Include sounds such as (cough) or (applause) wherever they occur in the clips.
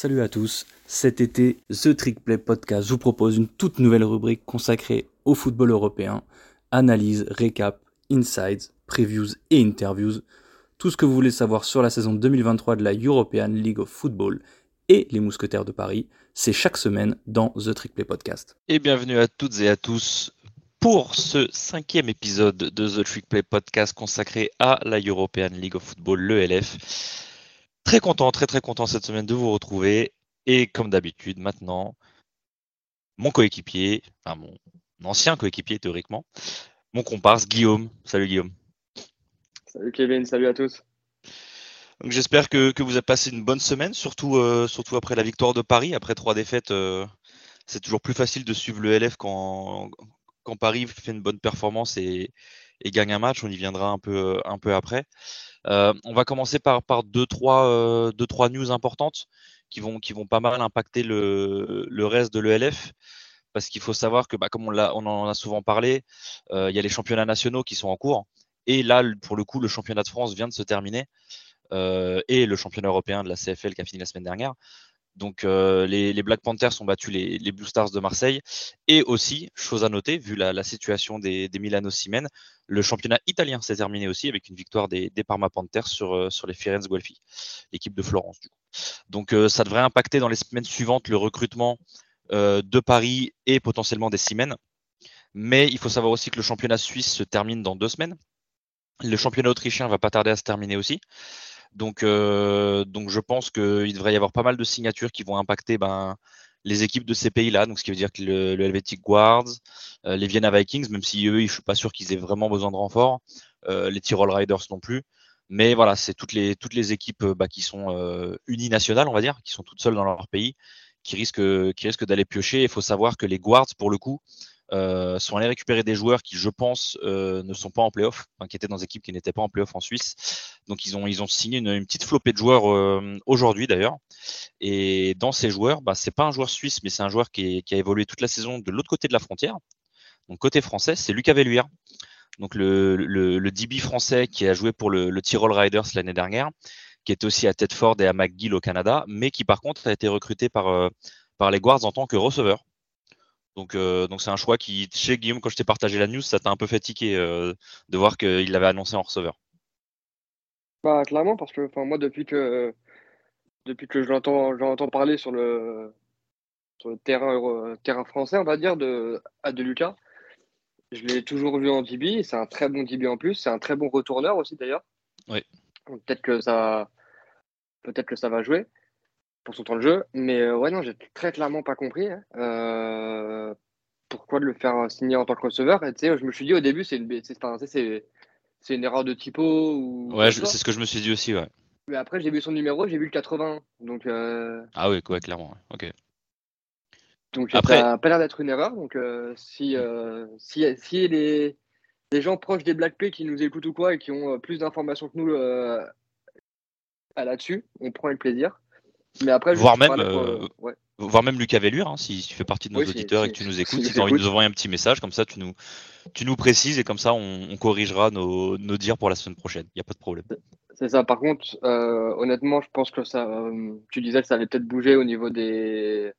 Salut à tous, cet été, The Trick Play Podcast vous propose une toute nouvelle rubrique consacrée au football européen, analyse, récap, insights, previews et interviews, tout ce que vous voulez savoir sur la saison 2023 de la European League of Football et les Mousquetaires de Paris, c'est chaque semaine dans The Trick Play Podcast. Et bienvenue à toutes et à tous pour ce cinquième épisode de The Trick Play Podcast consacré à la European League of Football, l'ELF. Très content, très très content cette semaine de vous retrouver. Et comme d'habitude, maintenant, mon coéquipier, enfin mon ancien coéquipier théoriquement, mon comparse Guillaume. Salut Guillaume. Salut Kevin, salut à tous. Donc j'espère que, que, vous avez passé une bonne semaine, surtout, euh, surtout après la victoire de Paris. Après trois défaites, euh, c'est toujours plus facile de suivre le LF quand, quand Paris fait une bonne performance et, et gagne un match. On y viendra un peu, un peu après. Euh, on va commencer par, par deux, trois, euh, deux, trois news importantes qui vont, qui vont pas mal impacter le, le reste de l'ELF. Parce qu'il faut savoir que, bah, comme on, on, en a souvent parlé, euh, il y a les championnats nationaux qui sont en cours. Et là, pour le coup, le championnat de France vient de se terminer. Euh, et le championnat européen de la CFL qui a fini la semaine dernière. Donc euh, les, Black Panthers ont battu les, Blue Stars de Marseille. Et aussi, chose à noter, vu la, situation des, des Milano Simen, le championnat italien s'est terminé aussi avec une victoire des, des Parma Panthers sur, euh, sur les Firenze Guelfi, l'équipe de Florence. Du coup. Donc euh, ça devrait impacter dans les semaines suivantes le recrutement de Paris et potentiellement des Siemens. Mais il faut savoir aussi que le championnat suisse se termine dans deux semaines. Le championnat autrichien va pas tarder à se terminer aussi. Donc, euh, donc je pense qu'il devrait y avoir pas mal de signatures qui vont impacter ben, les équipes de ces pays-là. Donc, ce qui veut dire que le, le Helvetic Guards, euh, les Vienna Vikings, même si eux, je suis pas sûr qu'ils aient vraiment besoin de renfort, euh, les Tyrol Riders non plus. Mais voilà, c'est toutes les, toutes les équipes bah, qui sont euh, uninationales, on va dire, qui sont toutes seules dans leur pays, qui risquent, qui risquent d'aller piocher. Il faut savoir que les Guards, pour le coup, euh, sont allés récupérer des joueurs qui, je pense, euh, ne sont pas en playoff, enfin, qui étaient dans des équipes qui n'étaient pas en playoff en Suisse. Donc ils ont, ils ont signé une, une petite flopée de joueurs euh, aujourd'hui d'ailleurs. Et dans ces joueurs, bah, c'est pas un joueur suisse, mais c'est un joueur qui, qui, a évolué toute la saison de l'autre côté de la frontière. Donc côté français, c'est Lucas Velluire. Donc le, le, le, DB français qui a joué pour le, le Tyrol Riders l'année dernière, qui était aussi à Tedford et à McGill au Canada, mais qui par contre a été recruté par, par les Guards en tant que receveur. Donc, euh, donc c'est un choix qui, chez Guillaume, quand je t'ai partagé la news, ça t'a un peu fatigué euh, de voir qu'il l'avait annoncé en receveur. Bah, clairement, parce que moi, depuis que, depuis que je l'entends parler sur le, sur le terrain, euh, terrain français, on va dire, de, à de Lucas, je l'ai toujours vu en DB. C'est un très bon DB en plus. C'est un très bon retourneur aussi, d'ailleurs. Oui. Peut-être que ça, peut-être que ça va jouer pour son temps de jeu. Mais euh, ouais, non, j'ai très clairement pas compris hein. euh, pourquoi de le faire signer en tant que receveur? Et, je me suis dit au début, c'est une, c'est, une erreur de typo. Ou ouais, c'est ce que je me suis dit aussi. Ouais. Mais après, j'ai vu son numéro, j'ai vu le 80. Donc, euh... Ah oui, ouais, clairement. Ok. Donc après... ça n'a pas l'air d'être une erreur. Donc euh, si, euh, si, si les, les gens proches des Black Play qui nous écoutent ou quoi et qui ont plus d'informations que nous là-dessus, on prend le plaisir. Mais après, voire même, euh, ouais. voire même Lucas Vellure, hein, si tu fais partie de nos oui, auditeurs et que tu nous écoutes, si tu as envie de nous envoyer un petit message, comme ça tu nous, tu nous précises et comme ça on, on corrigera nos, nos dires pour la semaine prochaine. Il n'y a pas de problème. C'est ça. Par contre, euh, honnêtement, je pense que ça. Euh, tu disais que ça allait peut-être bouger au niveau des,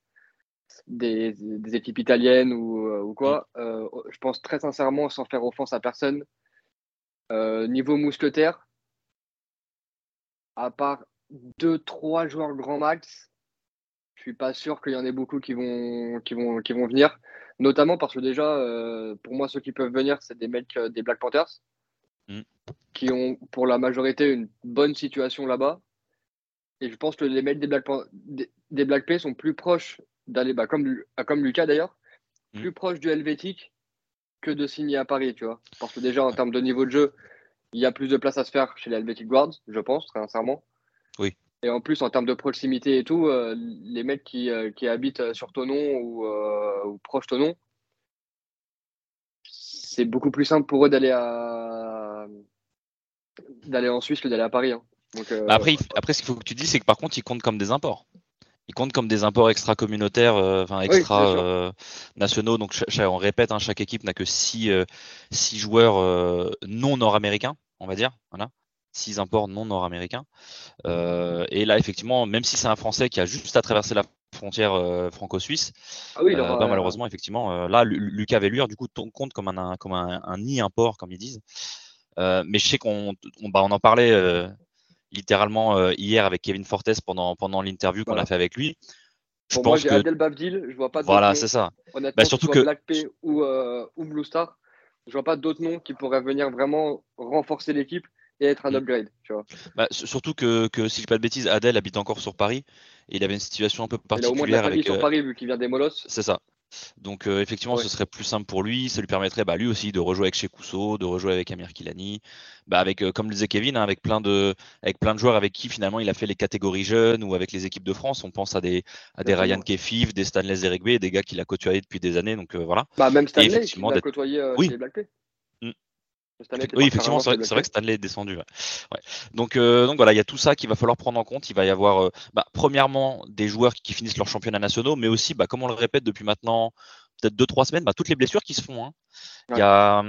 des, des équipes italiennes ou, euh, ou quoi. Mm. je pense très sincèrement, sans faire offense à personne, niveau mousquetaire, à part deux, trois joueurs grand max, je suis pas sûr qu'il y en ait beaucoup qui vont, qui vont, qui vont venir. Notamment parce que déjà, euh, pour moi, ceux qui peuvent venir, c'est des mecs euh, des Black Panthers mm. qui ont pour la majorité une bonne situation là-bas. Et je pense que les mecs des Black, des, des Black Pay sont plus proches d'aller, bah, comme, comme Lucas d'ailleurs, mm. plus proches du Helvétique que de signer à Paris, tu vois. Parce que déjà, en termes de niveau de jeu, il y a plus de place à se faire chez les Helvetic Guards, je pense, très sincèrement. Oui. Et en plus, en termes de proximité et tout, euh, les mecs qui, euh, qui habitent euh, sur Tonon ou, euh, ou proche Tonon, c'est beaucoup plus simple pour eux d'aller à d'aller en Suisse que d'aller à Paris. Hein. Donc, euh... après, après, ce qu'il faut que tu dis, c'est que par contre, ils comptent comme des imports. Ils comptent comme des imports extra-communautaires, enfin extra-nationaux. Oui, Donc, on répète, hein, chaque équipe n'a que six, six joueurs non nord-américains, on va dire. Voilà. Six imports non nord-américains. et là, effectivement, même si c'est un Français qui a juste à traverser la frontière franco-suisse, ah bah, malheureusement, effectivement, là, Lucas Velluire, du coup, compte comme un, comme un, nid import, comme ils disent. mais je sais qu'on bah, on en parlait littéralement hier avec Kevin Fortes pendant, pendant l'interview qu'on a fait avec lui. Je Pour moi, j'ai Adel Babdil, je vois pas. Voilà, c'est ça. Honnêtement, bah, surtout que Black P ou, ou Blue Star, je vois pas d'autres noms qui pourraient venir vraiment renforcer l'équipe et être un mm. upgrade. Tu vois. Bah, surtout que, que, si je ne dis pas de bêtises, Adel habite encore sur Paris et il avait une situation un peu particulière. Il a au moins de la avec, sur euh, Paris vu qu'il vient des Molosses. C'est ça. Donc euh, effectivement, ce serait plus simple pour lui. Ça lui permettrait bah, lui aussi de rejouer avec chez de rejouer avec Amir Kilani, bah, avec euh, comme le disait Kevin, hein, avec plein de avec plein de joueurs avec qui finalement il a fait les catégories jeunes ou avec les équipes de France. On pense à des à des Ryan Kefif, des Stanley Zeregbe, des gars qu'il a côtoyés depuis des années. Donc voilà. Bah, même Stanley, il a côtoyé oui. chez Black oui, effectivement, c'est vrai, que Stanley est descendu. Donc, euh, donc voilà, il y a tout ça qu'il va falloir prendre en compte. Il va y avoir, euh, bah, premièrement, des joueurs qui finissent leurs championnats nationaux, mais aussi, bah, comme on le répète depuis maintenant peut-être deux trois semaines, bah, toutes les blessures qui se font. Hein. Il y a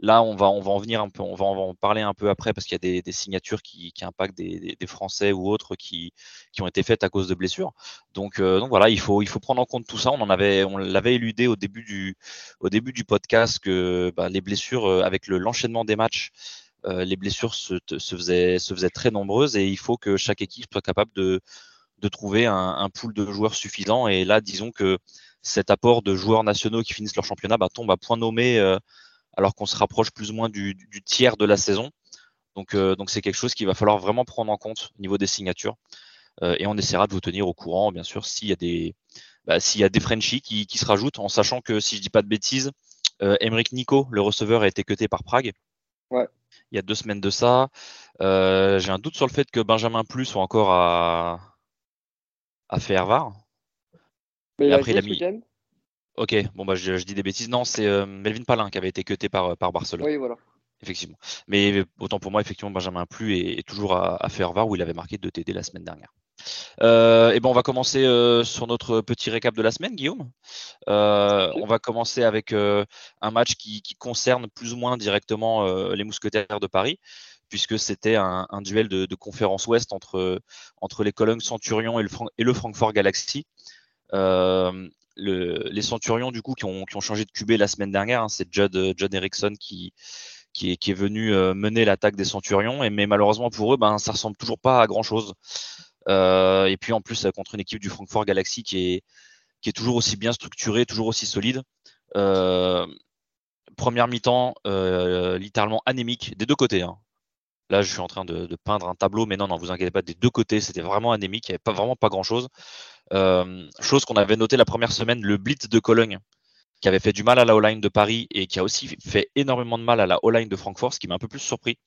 Là, on va, on va en venir un peu, on va, en parler un peu après parce qu'il y a des, signatures qui, impactent des, Français ou autres qui, qui ont été faites à cause de blessures. Donc, euh, donc voilà, il faut, il faut prendre en compte tout ça. On en avait, on l'avait éludé au début du, au début du podcast que bah, les blessures euh, avec l'enchaînement des matchs, euh, les blessures se, faisaient, se faisaient très nombreuses et il faut que chaque équipe soit capable de, de trouver un, un pool de joueurs suffisant. Et là, disons que cet apport de joueurs nationaux qui finissent leur championnat bah, tombe à point nommé alors qu'on se rapproche plus ou moins du, tiers de la saison. Donc, euh, donc c'est quelque chose qu'il va falloir vraiment prendre en compte au niveau des signatures. Euh, et on essaiera de vous tenir au courant, bien sûr, s'il y a des, bah, s'il y a des Frenchies qui, se rajoutent, en sachant que si je dis pas de bêtises, euh, Nico, le receveur, a été cuté par Prague. Ouais. Il y a deux semaines de ça. Euh, j'ai un doute sur le fait que Benjamin Plus soit encore à, à Fervar. Mais après, il a mis. Ok, bon bah je, dis des bêtises. Non, c'est euh, Melvin Palin qui avait été cuté par, par Barcelone. Oui, voilà. Effectivement. Mais autant pour moi, effectivement, Benjamin Plu est, toujours à, à Fervar où il avait marqué de TD la semaine dernière. Euh, et ben on va commencer euh, sur notre petit récap de la semaine, Guillaume. on va commencer avec un match qui, concerne plus ou moins directement les Mousquetaires de Paris, puisque c'était un, duel de, conférence Ouest entre, entre les Cologne Centurion et le, et le Francfort Galaxy les Centurions du coup qui ont, changé de QB la semaine dernière, hein, c'est Judd, euh, John Erickson qui, qui, est, venu euh, mener l'attaque des Centurions, et, mais malheureusement pour eux, ben, ça ressemble toujours pas à grand chose. Euh, et puis en plus contre une équipe du Frankfurt Galaxy qui est, qui est toujours aussi bien structurée, toujours aussi solide. première mi-temps, littéralement anémique des deux côtés. Hein. Là, je suis en train de, peindre un tableau, mais non, non, vous inquiétez pas, des deux côtés, c'était vraiment anémique, il n'y avait vraiment pas grand-chose. Euh, chose qu'on avait noté la première semaine, le blitz de Cologne, qui avait fait du mal à la O-line de Paris et qui a aussi fait énormément de mal à la O-line de Francfort, ce qui m'a un peu plus surpris.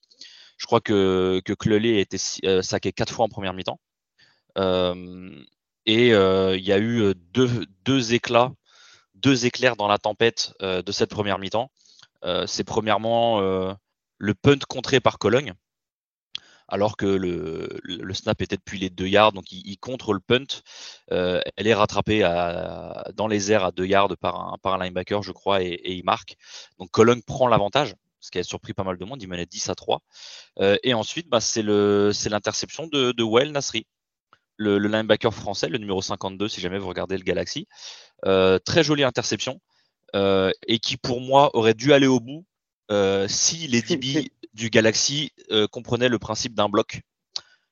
Je crois que, que Clelé a été euh, saqué quatre fois en première mi-temps. Euh, et il y a eu deux, deux, éclats, deux éclairs dans la tempête de cette première mi-temps. c'est premièrement le punt contré par Cologne, alors que le, snap était depuis les deux yards, donc il, contre le punt. Euh, elle est rattrapée dans les airs à deux yards par un, linebacker, je crois, et, il marque. Donc Cologne prend l'avantage, ce qui a surpris pas mal de monde. Il menait 10 à 3. Euh, et ensuite, bah, c'est l'interception de, Well Nasri, le, linebacker français, le numéro 52, si jamais vous regardez le Galaxy. Euh, très jolie interception. Et qui pour moi aurait dû aller au bout si les DB du Galaxy euh, comprenait le principe d'un bloc.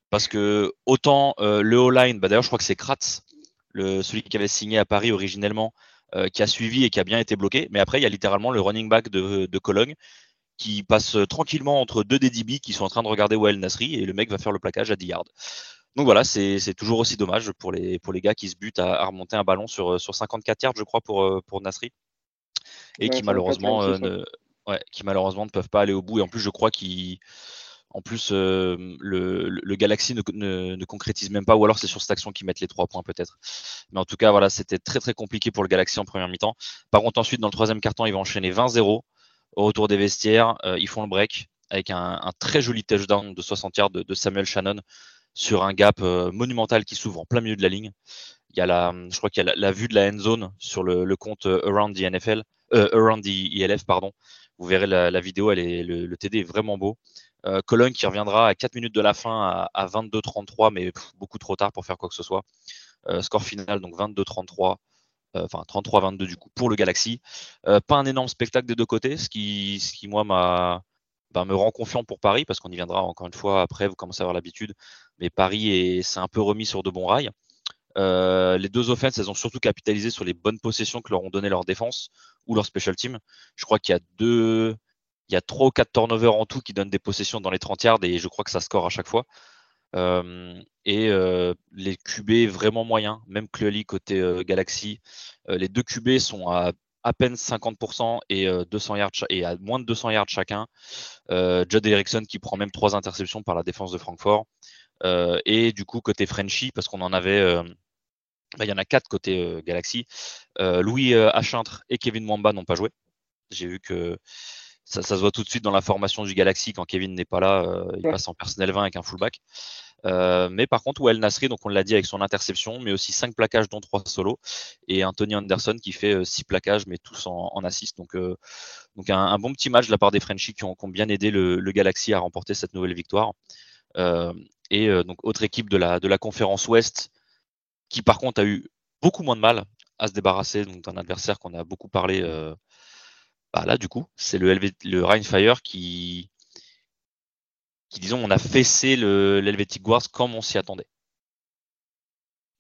Parce que autant euh, le O-line, bah d'ailleurs je crois que c'est Kratz, le, celui qui avait signé à Paris originellement, euh, qui a suivi et qui a bien été bloqué. Mais après, il y a littéralement le running back de, de Cologne qui passe tranquillement entre deux des DB qui sont en train de regarder Wael Nasri et le mec va faire le plaquage à 10 yards. Donc voilà, c'est toujours aussi dommage pour les, pour les gars qui se butent à, remonter un ballon sur, sur 54 yards, je crois, pour, pour Nasri. Et qui malheureusement ne, Ouais, qui malheureusement ne peuvent pas aller au bout. Et en plus, je crois qu'il. En plus, euh, le, Galaxy ne, ne, concrétise même pas, ou alors c'est sur cette action qu'ils mettent les trois points peut-être. Mais en tout cas, voilà, c'était très très compliqué pour le Galaxy en première mi-temps. Par contre, ensuite, dans le troisième quart-temps, ils vont enchaîner 20-0 au retour des vestiaires. Euh, ils font le break avec un, très joli touchdown de 60 yards de, Samuel Shannon sur un gap euh, monumental qui s'ouvre en plein milieu de la ligne. Il y a la, je crois qu'il y a la, vue de la end zone sur le, le compte Around the NFL, Around the ELF, pardon, vous verrez la, vidéo, est, le, TD est vraiment beau. Cologne qui reviendra à 4 minutes de la fin à, 22-33, mais beaucoup trop tard pour faire quoi que ce soit. score final, donc 22-33 enfin 33-22 du coup pour le Galaxy. pas un énorme spectacle des deux côtés, ce qui, moi m'a bah, me rend confiant pour Paris parce qu'on y viendra encore une fois après. Vous commencez à avoir l'habitude, mais Paris s'est un peu remis sur de bons rails. Euh, les deux offenses, elles ont surtout capitalisé sur les bonnes possessions que leur ont donné leur défense ou leur special team. Je crois qu'il y a deux, il y a trois ou quatre turnovers en tout qui donnent des possessions dans les 30 yards et je crois que ça score à chaque fois. Euh, et euh, les QB vraiment moyens, même Clearly côté Galaxy. les deux QB sont à à peine 50% et 200 yards et à moins de 200 yards chacun. Judd Erickson qui prend même trois interceptions par la défense de Francfort. et du coup côté Frenchy parce qu'on en avait il y en a quatre côté euh, Galaxy. Euh, Louis euh, Achintre et Kevin Mwamba n'ont pas joué. J'ai vu que ça, se voit tout de suite dans la formation du Galaxy quand Kevin n'est pas là, il passe en personnel 20 avec un fullback. mais par contre, Well Nasri, donc on l'a dit avec son interception, mais aussi 5 plaquages dont 3 solos, et Anthony Anderson qui fait 6 plaquages, mais tous en, assist. Donc, donc un, bon petit match de la part des Frenchies qui ont, bien aidé le, Galaxy à remporter cette nouvelle victoire. et donc autre équipe de la, de la conférence Ouest qui par contre a eu beaucoup moins de mal à se débarrasser d'un adversaire qu'on a beaucoup parlé. Euh, bah là, du coup, c'est le, le Rheinfire qui, disons, on a fessé l'Helvetic Wars comme on s'y attendait.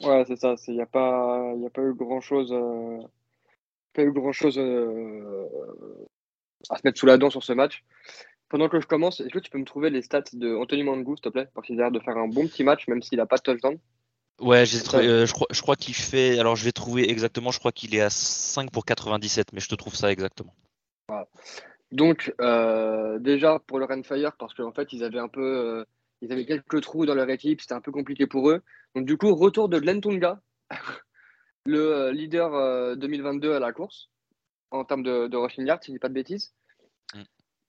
Ouais, c'est ça. Il n'y a, pas, a pas eu grand-chose euh, pas eu grand chose euh, à se mettre sous la dent sur ce match. Pendant que je commence, est-ce que tu peux me trouver les stats de Anthony Mangou, s'il te plaît Parce qu'il a l'air de faire un bon petit match, même s'il n'a pas de touchdown? Ouais, j'ai euh, je crois, je crois qu'il fait. Alors, je vais trouver exactement. Je crois qu'il est à 5 pour 97, mais je te trouve ça exactement. Donc, euh, déjà pour le Renfire, parce qu'en fait, ils avaient un peu. Euh, ils avaient quelques trous dans leur équipe, c'était un peu compliqué pour eux. Donc, du coup, retour de Glenn Tunga, (laughs) le leader 2022 à la course, en termes de, de rushing yard, si je dis pas de bêtises. Mm.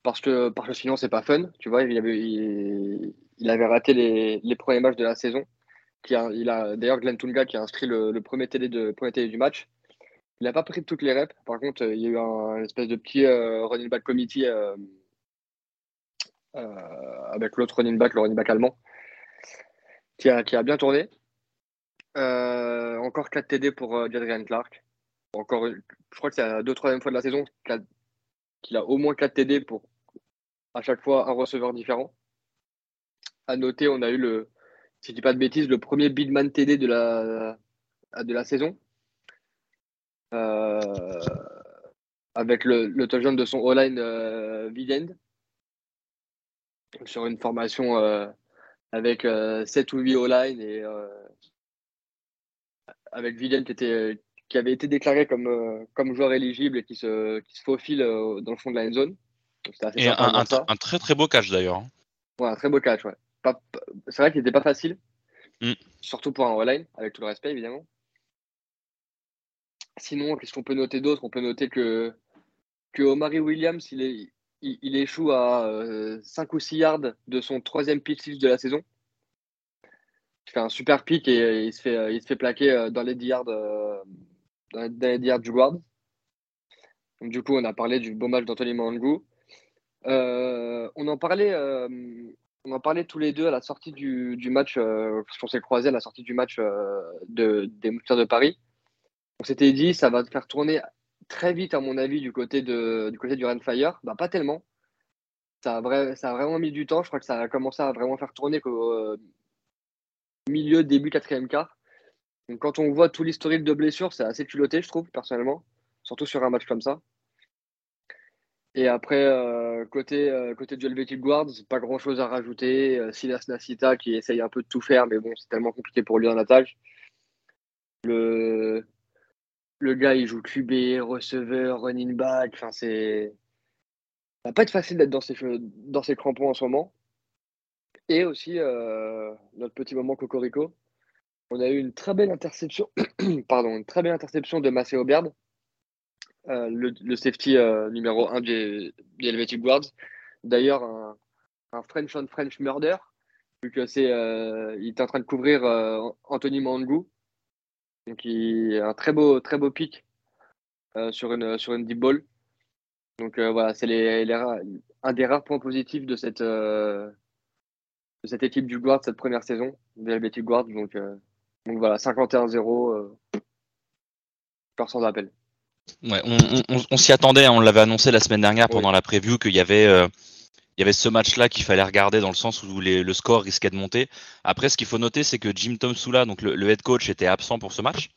Parce que, parce que sinon, c'est pas fun. Tu vois, il avait, il, avait raté les, les premiers matchs de la saison il a d'ailleurs Glenn Tunga qui a inscrit le, premier, télé du match. Il n'a pas pris toutes les reps. Par contre, il y a eu un, espèce de petit euh, running back committee euh, euh, avec l'autre running back, le running back allemand, qui a, qui a bien tourné. encore 4 TD pour Jadrian Clark. Encore, je crois que c'est la deux troisième fois de la saison qu'il a, au moins 4 TD pour à chaque fois un receveur différent. À noter, on a eu le, si je dis pas de bêtises, le premier big man TD de la, de la saison. Euh, avec le, le touchdown de son all-line euh, sur une formation euh, avec 7 euh, ou 8 all-line et avec Vidend qui, était, qui avait été déclaré comme, comme joueur éligible et qui se, qui se faufile dans le fond de la end zone. Et un, un, très très beau catch d'ailleurs. Hein. Ouais, un très beau catch, ouais c'est vrai qu'il n'était pas facile, mm. surtout pour un online, avec tout le respect évidemment. Sinon, qu'est-ce qu'on peut noter d'autre? On peut noter que, que Omari Williams, il, est, il, échoue à 5 euh, ou 6 yards de son troisième pitch de la saison. Il fait un super pick et, il, se fait, il se fait plaquer euh, dans les 10 yards, euh, dans les, yards du guard. Donc, du coup, on a parlé du beau match d'Anthony Mangou. on en parlait on en parlait tous les deux à la sortie du, match, euh, on s'est croisés à la sortie du match euh, de, des Mousquetaires de Paris. On s'était dit, ça va faire tourner très vite, à mon avis, du côté, du, côté du Renfire. Bah, pas tellement. Ça a, vraiment mis du temps. Je crois que ça a commencé à vraiment faire tourner qu'au euh, milieu, début, quatrième quart. Donc, quand on voit tout l'historique de blessures, c'est assez culotté, je trouve, personnellement. Surtout sur un match comme ça. Et après, euh, côté, euh, côté du Helvetic Guards, pas grand chose à rajouter. Euh, Silas Nasita qui essaye un peu de tout faire, mais bon, c'est tellement compliqué pour lui en attaque. Le, le gars, il joue QB, receveur, running back. Enfin, c'est. Ça va pas être facile d'être dans ses, dans crampons en ce moment. Et aussi, notre petit moment Cocorico. On a eu une très belle interception, (coughs) pardon, une très belle interception de Maceo Baird euh, le, safety euh, numéro 1 des, Helvetic Guards. D'ailleurs, un, French on French murder, vu que euh, est en train de couvrir Anthony Mangou. Donc, il un très beau, très beau pic sur, une, sur une deep ball. Donc voilà, c'est les, un des rares points positifs de cette, de cette équipe du Guard cette première saison, de l'Helvetic Guard. Donc, donc voilà, 51-0, peur sans appel. Ouais, on, s'y attendait, hein, on l'avait annoncé la semaine dernière pendant la preview qu'il y avait il y avait ce match-là qu'il fallait regarder dans le sens où le score risquait de monter. Après, ce qu'il faut noter, c'est que Jim Tomsula, donc le, head coach, était absent pour ce match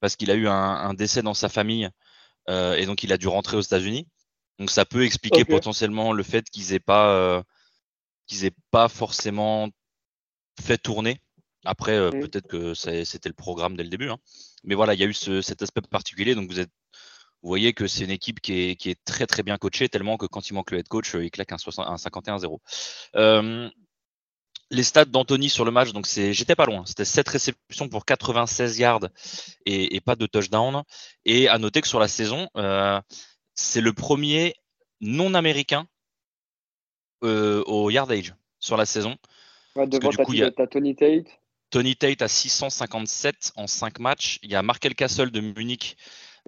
parce qu'il a eu un, décès dans sa famille euh, et donc il a dû rentrer aux États-Unis. Donc ça peut expliquer potentiellement le fait qu'ils n'aient pas, euh, qu'ils aient pas forcément fait tourner. Après, euh, mm. peut-être que c'était le programme dès le début. Hein. Mais voilà, il y a eu cet aspect particulier. Donc vous êtes vous voyez que c'est une équipe qui est, très très bien coachée, tellement que quand il manque le head coach, il claque un, 51-0. Euh, les stats d'Anthony sur le match, donc c'est, j'étais pas loin. C'était 7 réceptions pour 96 yards et, pas de touchdown. Et à noter que sur la saison, euh, c'est le premier non-américain euh, au yardage sur la saison. devant du coup, il y a Tony Tate. Tony Tate à 657 en 5 matchs. Il y a Markel Castle de Munich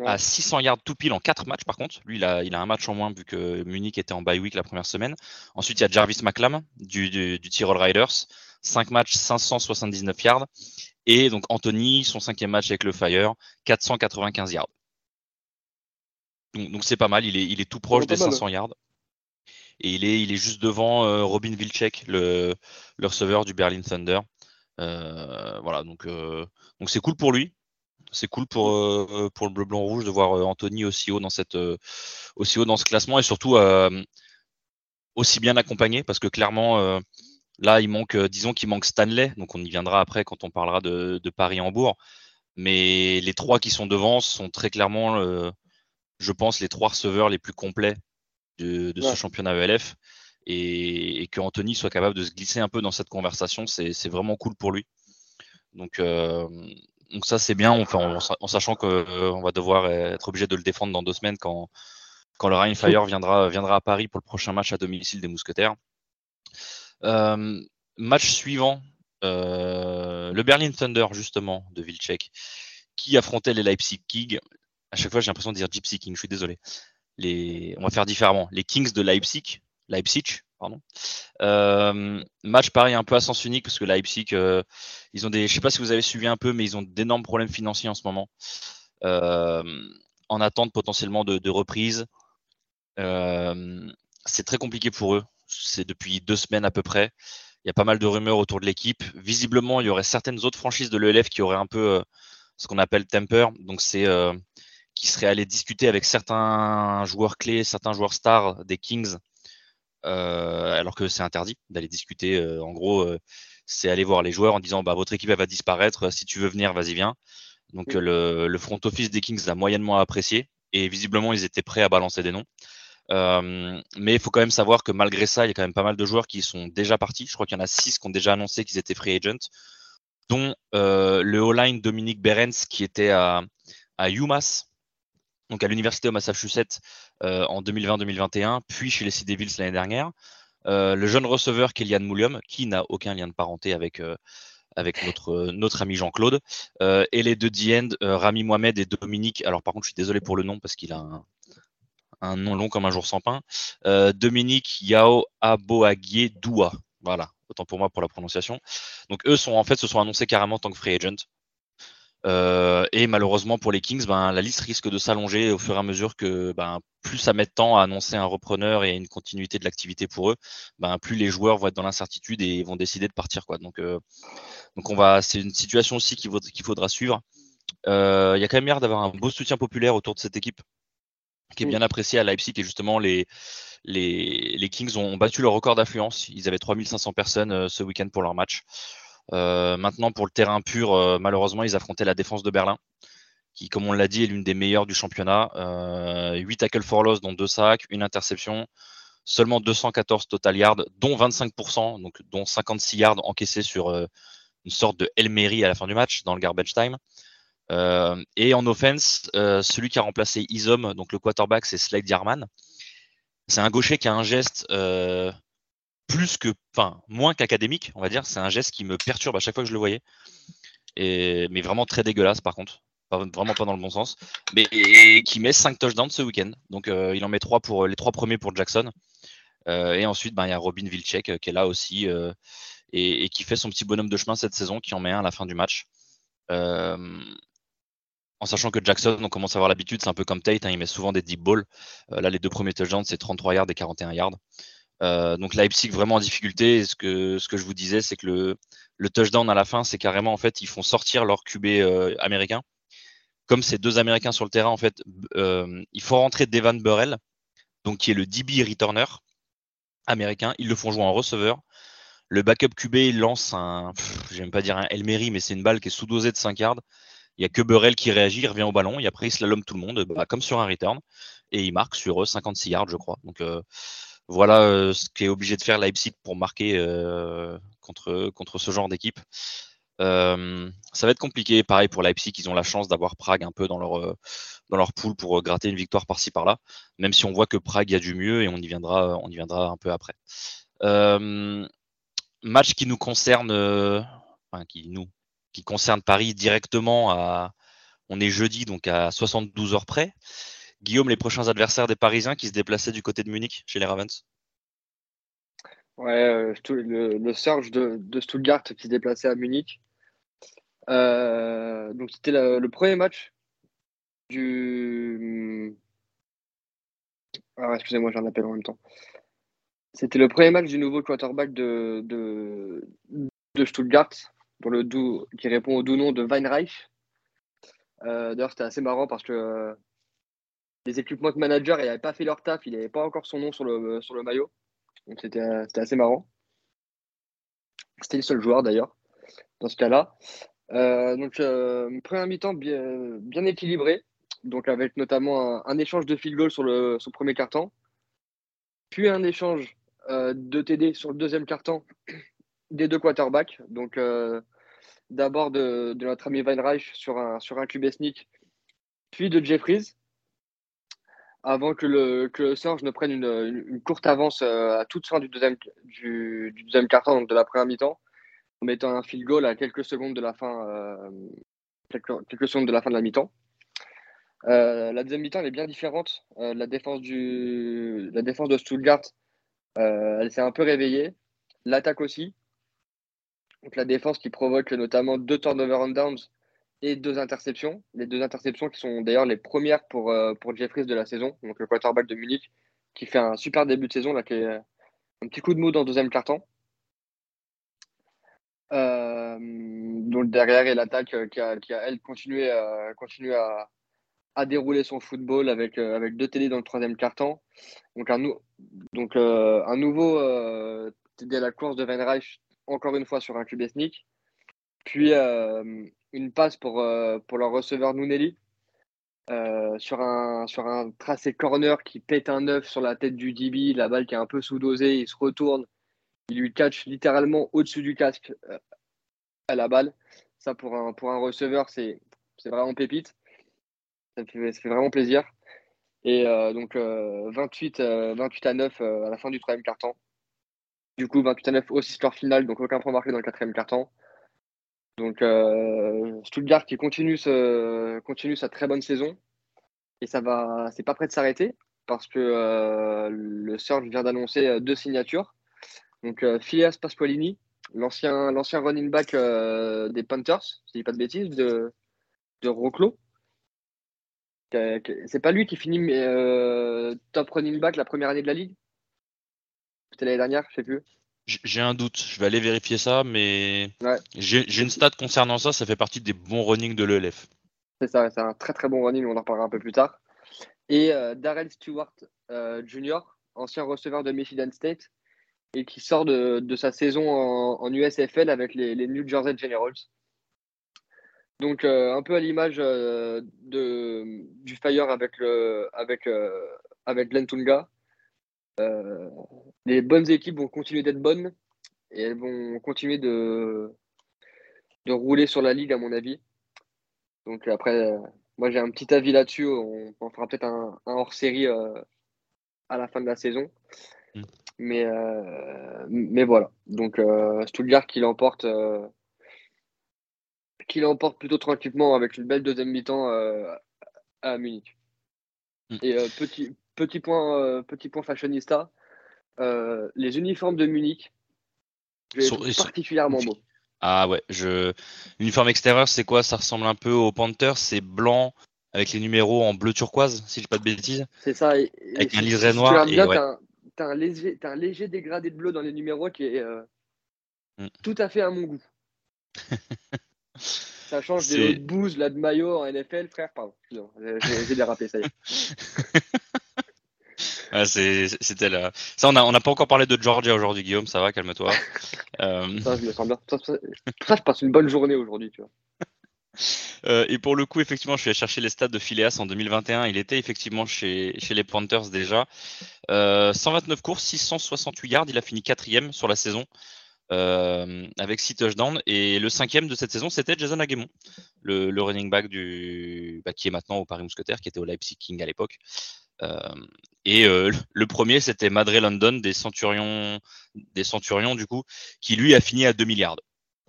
à 600 yards tout pile en 4 matchs par contre. Lui, il a, il a un match en moins vu que Munich était en bye week la première semaine. Ensuite, il y a Jarvis McLam du, du, Tyrol Riders. 5 matchs, 579 yards. Et donc Anthony, son cinquième match avec le Fire, 495 yards. Donc c'est pas mal, il est, il est tout proche des 500 yards. Et il est, il est juste devant euh, Robin Vilcek, le, le receveur du Berlin Thunder. Euh, voilà, donc euh, donc c'est cool pour lui c'est cool pour, euh, pour le bleu blanc rouge de voir euh, Anthony aussi haut dans cette euh, aussi haut dans ce classement et surtout aussi bien accompagné parce que clairement là il manque disons qu'il manque Stanley. Donc on y viendra après quand on parlera de, Paris Hambourg mais les trois qui sont devant sont très clairement je pense les trois receveurs les plus complets de, ce championnat ELF et, que Anthony soit capable de se glisser un peu dans cette conversation c'est vraiment cool pour lui. Donc donc ça c'est bien, enfin, en, sachant qu'on euh, va devoir être obligé de le défendre dans deux semaines quand, quand le Fire viendra, viendra à Paris pour le prochain match à domicile des Mousquetaires. Euh, match suivant, euh, le Berlin Thunder justement de Vilcek, qui affrontait les Leipzig King. À chaque fois j'ai l'impression de dire Gypsy King, je suis désolé. Les, on va faire différemment. Les Kings de Leipzig, Leipzig, Euh, match pareil un peu à sens unique parce que Leipzig, euh, ils ont des, je sais pas si vous avez suivi un peu, mais ils ont d'énormes problèmes financiers en ce moment, euh, en attente potentiellement de, reprise. c'est très compliqué pour eux. C'est depuis deux semaines à peu près. Il y a pas mal de rumeurs autour de l'équipe. Visiblement, il y aurait certaines autres franchises de l'ELF qui auraient un peu ce qu'on appelle temper. Donc qui seraient allés discuter avec certains joueurs clés, certains joueurs stars des Kings euh, alors que c'est interdit d'aller discuter. Euh, en gros, euh, c'est aller voir les joueurs en disant bah, votre équipe elle va disparaître, si tu veux venir, vas-y viens. Donc le, front office des Kings a moyennement apprécié et visiblement ils étaient prêts à balancer des noms. mais il faut quand même savoir que malgré ça, il y a quand même pas mal de joueurs qui sont déjà partis. Je crois qu'il y en a six qui ont déjà annoncé qu'ils étaient free agent, dont le O-line Dominique Berens qui était à, à UMass, donc à l'université au Massachusetts euh, en 2020-2021, puis chez les Sea Devils l'année dernière. Euh, le jeune receveur Kylian Moulium, qui n'a aucun lien de parenté avec, euh, avec notre, notre ami Jean-Claude, et les deux D-end, Rami Mohamed et Dominique. Alors par contre, je suis désolé pour le nom parce qu'il a un, nom long comme un jour sans pain. Dominique Yao Aboagie Doua. Voilà, autant pour moi pour la prononciation. Donc eux sont en fait se sont annoncés carrément en tant que free agent. Euh, et malheureusement pour les Kings, ben, la liste risque de s'allonger au fur et à mesure que ben, plus ça met de temps à annoncer un repreneur et une continuité de l'activité pour eux, ben, plus les joueurs vont être dans l'incertitude et vont décider de partir. Quoi. Donc, euh, donc on va, c'est une situation aussi qu'il, qu'il faudra suivre. Euh, il y a quand même l'air d'avoir un beau soutien populaire autour de cette équipe qui est bien apprécié à Leipzig et justement les, les, les Kings ont battu leur record d'affluence. Ils avaient 3500 personnes ce week-end pour leur match. Euh, maintenant, pour le terrain pur, euh, malheureusement, ils affrontaient la défense de Berlin, qui, comme on l'a dit, est l'une des meilleures du championnat. Euh, 8 tackles for loss, dont 2 sacs, une interception, seulement 214 total yards, dont 25%, donc dont 56 yards encaissés sur euh, une sorte de Elmery à la fin du match, dans le garbage time. Euh, et en offense, euh, celui qui a remplacé Isom, donc le quarterback, c'est Slade Yarman. C'est un gaucher qui a un geste euh, plus que, enfin, moins qu'académique, on va dire. C'est un geste qui me perturbe à chaque fois que je le voyais. Et, mais vraiment très dégueulasse, par contre. vraiment pas dans le bon sens, mais qui met 5 touchdowns ce week-end. Donc il en met 3 pour les trois premiers pour Jackson. et ensuite, ben, il y a Robin Vilcek qui est là aussi et, qui fait son petit bonhomme de chemin cette saison, qui en met un à la fin du match. en sachant que Jackson, on commence à avoir l'habitude, c'est un peu comme Tate, hein, il met souvent des deep balls. là, les deux premiers touchdowns, c'est 33 yards et 41 yards. Euh, donc Leipzig vraiment en difficulté. ce que, ce que je vous disais, c'est que le, le, touchdown à la fin, c'est carrément en fait, ils font sortir leur QB euh, américain. Comme ces deux Américains sur le terrain, en fait, euh, il faut rentrer Devan Burrell, donc qui est le DB returner américain. Ils le font jouer en receveur. Le backup QB, il lance un, j'aime pas dire un Elmery, mais c'est une balle qui est sous-dosée de 5 yards. Il n'y a que Burrell qui réagit, il revient au ballon, et après il slalom tout le monde, bah, comme sur un return, et il marque sur 56 yards, je crois. Donc voilà euh, ce qu'est obligé de faire Leipzig pour marquer euh, contre, ce genre d'équipe. Euh, ça va être compliqué, pareil pour Leipzig, ils ont la chance d'avoir Prague un peu dans leur, dans pool pour gratter une victoire par-ci par-là, même si on voit que Prague y a du mieux et on y viendra, on y viendra un peu après. match qui nous concerne, qui nous, qui concerne Paris directement à, on est jeudi donc à 72 heures près. Guillaume, les prochains adversaires des Parisiens qui se déplaçaient du côté de Munich chez les Ravens? Ouais, euh, le, Surge de, Stuttgart qui se déplaçait à Munich. Euh, donc c'était le, premier match du. Ah, excusez-moi, j'ai un appel en même temps. C'était le premier match du nouveau quarterback de, de, Stuttgart, le qui répond au doux nom de Weinreich. Euh, d'ailleurs, c'était assez marrant parce que les équipements de manager n'avaient pas fait leur taf, il n'avait pas encore son nom sur le, sur le maillot. Donc c'était assez marrant. C'était le seul joueur d'ailleurs, dans ce cas-là. Euh, donc, euh, première mi-temps bien, bien, équilibré, donc avec notamment un, échange de field goal sur le, premier carton, puis un échange euh, de TD sur le deuxième carton des deux quarterbacks. Donc, d'abord de, notre ami Weinreich sur un, sur un QB sneak, puis de Jeffries avant que le, que le Surge ne prenne une, courte avance euh, à toute fin du deuxième, du, deuxième quart donc de la première mi-temps, en mettant un field goal à quelques secondes de la fin, euh, quelques, secondes de la fin de la mi-temps. Euh, la deuxième mi-temps elle est bien différente. la, défense du, la défense de Stuttgart, elle s'est un peu réveillée. L'attaque aussi. Donc la défense qui provoque notamment deux turnover and downs et deux interceptions. Les deux interceptions qui sont d'ailleurs les premières pour, euh, pour Jeffries de la saison, donc le quarterback de Munich, qui fait un super début de saison, là, qui est un petit coup de mou dans le deuxième carton. Euh, donc derrière, et l'attaque euh, qui a, qui a, elle, continué, à, à, dérouler son football avec, avec deux télés dans le troisième carton. Donc un, donc, un nouveau TD à la course de Van Reich, encore une fois sur un QB sneak. Puis une passe pour, euh, pour leur receveur Nunelli euh, sur, un, sur un tracé corner qui pète un œuf sur la tête du DB, la balle qui est un peu sous-dosée, il se retourne, il lui catch littéralement au-dessus du casque euh, à la balle. Ça, pour un, pour un receveur, c'est vraiment pépite. Ça fait, ça fait, vraiment plaisir. Et donc, 28, 28 à 9 à la fin du troisième quart-temps. Du coup, 28 à 9 aussi score final, donc aucun point marqué dans le quatrième quart-temps. Donc euh, Stuttgart qui continue, sa très bonne saison et ça va, c'est pas prêt de s'arrêter parce que euh, le Surge vient d'annoncer euh, deux signatures. Donc Phileas Pasqualini, l'ancien l'ancien running back des Panthers, si je dis pas de bêtises, de de Roclo. C'est pas lui qui finit top running back la première année de la ligue? C'était l'année dernière, je sais plus. J'ai un doute, je vais aller vérifier ça, mais j'ai une stat concernant ça, ça fait partie des bons runnings de l'ELF. C'est ça, c'est un très très bon running, on en reparlera un peu plus tard. Et euh, Darrell Stewart euh, Jr., ancien receveur de Michigan State, et qui sort de, sa saison en, USFL avec les, New Jersey Generals. Donc euh, un peu à l'image du Fire avec, le, avec, avec Glenn Tunga, euh, les bonnes équipes vont continuer d'être bonnes et elles vont continuer de, de rouler sur la ligue, à mon avis. Donc après, euh, moi j'ai un petit avis là-dessus. On, fera peut-être un, hors-série euh, à la fin de la saison. Mm. Mais, mais voilà. Donc Stuttgart qui l'emporte qu'il emporte plutôt tranquillement avec une belle deuxième mi-temps à Munich. Mm. Et petit, petit, point, petit point fashionista, les uniformes de Munich, sont, particulièrement beaux. Ah ouais, je... l'uniforme extérieur, c'est quoi? Ça ressemble un peu au Panther, c'est blanc avec les numéros en bleu turquoise, si je dis pas de bêtises. C'est ça. avec un liseré noir. Tu as, un léger, un léger dégradé de bleu dans les numéros qui est euh, mm. tout à fait à mon goût. (laughs) ça change des booze là de maillot en NFL, frère. Pardon, j'ai dérapé, ça y est. (laughs) c'était là. Ça, on n'a on a pas encore parlé de Georgia aujourd'hui, Guillaume. Ça va, calme-toi. (laughs) Euh, ça, je me sens bien. Ça, je passe une bonne journée aujourd'hui, tu vois. (laughs) Euh, et pour le coup, effectivement, je suis allé chercher les stats de Phileas en 2021. Il était effectivement chez, chez les Panthers déjà. 129 euh, courses, 668 yards. Il a fini quatrième sur la saison. avec 6 touchdowns. Et le cinquième de cette saison, c'était Jason Aguemon, le, le running back du, bah, qui est maintenant au Paris Mousquetaire, qui était au Leipzig King à l'époque. Euh, et euh, le premier, c'était Madre London des Centurions, des Centurions du coup, qui lui a fini à 2 milliards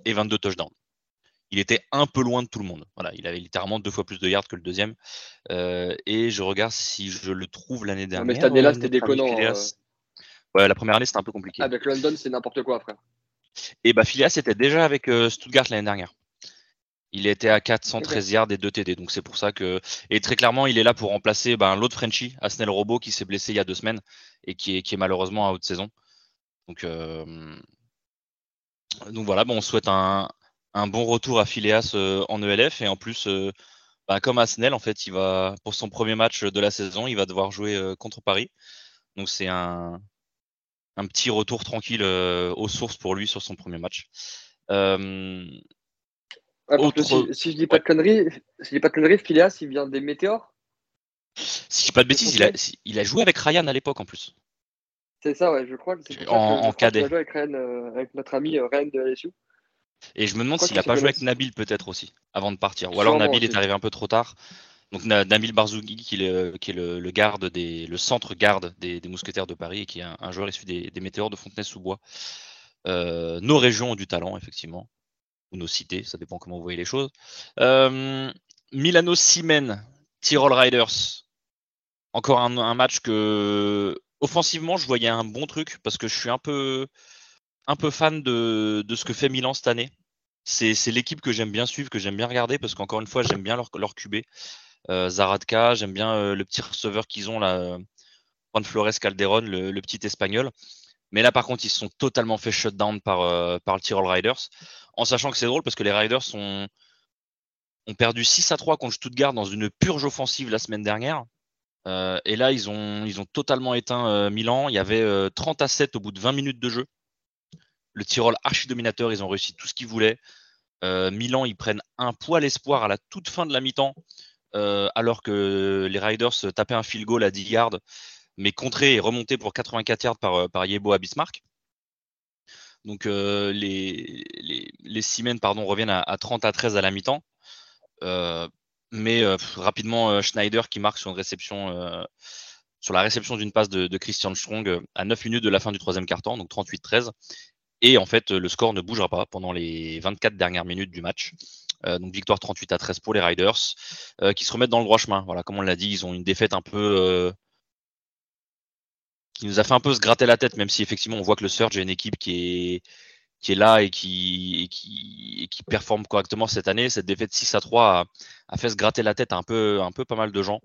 et 22 touchdowns. Il était un peu loin de tout le monde. Voilà, il avait littéralement deux fois plus de yards que le deuxième. Euh, et je regarde si je le trouve l'année dernière. mais cette année-là, c'était déconnant. Ouais, la première année, c'était un peu compliqué. Avec London, c'est n'importe quoi, frère. Et bah, Phileas était déjà avec Stuttgart l'année dernière. Il était à 413 yards et 2 TD. Donc c'est pour ça que. Et très clairement, il est là pour remplacer ben, l'autre Frenchie, Asnel Robot, qui s'est blessé il y a deux semaines et qui est, qui est malheureusement à haute saison. Donc, euh, Donc voilà, bon, on souhaite un, un bon retour à Phileas euh, en ELF. Et en plus, euh, ben, comme Asnel, en fait, il va pour son premier match de la saison, il va devoir jouer contre Paris. Donc c'est un, un petit retour tranquille aux sources pour lui sur son premier match. Si, je dis pas de conneries, si je dis pas de conneries, Phileas, il vient des Météores. Si je dis pas de bêtises, il a, il a joué avec Ryan à l'époque en plus. C'est ça, ouais, je crois que en, en cadet. Il a joué avec, euh, avec notre ami euh, Ryan de LSU. Et je me demande s'il n'a pas joué avec Nabil peut-être aussi, avant de partir. Ou alors Nabil est arrivé un peu trop tard. Donc Nabil Barzougi, qui est, qui est le, garde des, le centre garde des, mousquetaires de Paris et qui est un, joueur issu des, Météores de Fontenay-sous-Bois. Euh, nos régions ont du talent, effectivement ou nos cités, ça dépend comment vous voyez les choses. Euh, Milano Simen, Tyrol Riders. Encore un, match que offensivement je voyais un bon truc parce que je suis un peu fan de, ce que fait Milan cette année. C'est, l'équipe que j'aime bien suivre, que j'aime bien regarder parce qu'encore une fois j'aime bien leur, leur QB. Euh, Zaradka, j'aime bien euh, le petit receveur qu'ils ont là, Juan Flores Calderon, le, petit espagnol. Mais là, par contre, ils se sont totalement fait shutdown par, par le Tyrol Riders en sachant que c'est drôle parce que les Riders ont, perdu 6 à 3 contre Stuttgart dans une purge offensive la semaine dernière. Euh, et là, ils ont, ils ont totalement éteint euh, Milan. Il y avait 30 euh, à 7 au bout de 20 minutes de jeu. Le Tyrol archi-dominateur, ils ont réussi tout ce qu'ils voulaient. Milan, ils prennent un poil espoir à la toute fin de la mi-temps, alors que les Riders tapaient un field goal à 10 yards, mais contré et remonté pour 84 yards par, par Yebo à Bismarck. Donc euh, les, les, Siemens pardon, reviennent à, 30 à 13 à la mi-temps. Euh, mais euh, rapidement, Schneider qui marque sur, une réception, sur la réception d'une passe de, Christian Strong à 9 minutes de la fin du troisième quart-temps, donc 38-13. Et en fait, le score ne bougera pas pendant les 24 dernières minutes du match. donc victoire 38 à 13 pour les Riders, qui se remettent dans le droit chemin. Voilà, comme on l'a dit, ils ont une défaite un peu qui nous a fait un peu se gratter la tête, même si effectivement on voit que le Surge est une équipe qui est, qui est là et qui, qui, qui performe correctement cette année. Cette défaite 6 à 3 a, fait se gratter la tête à un peu, un peu pas mal de gens.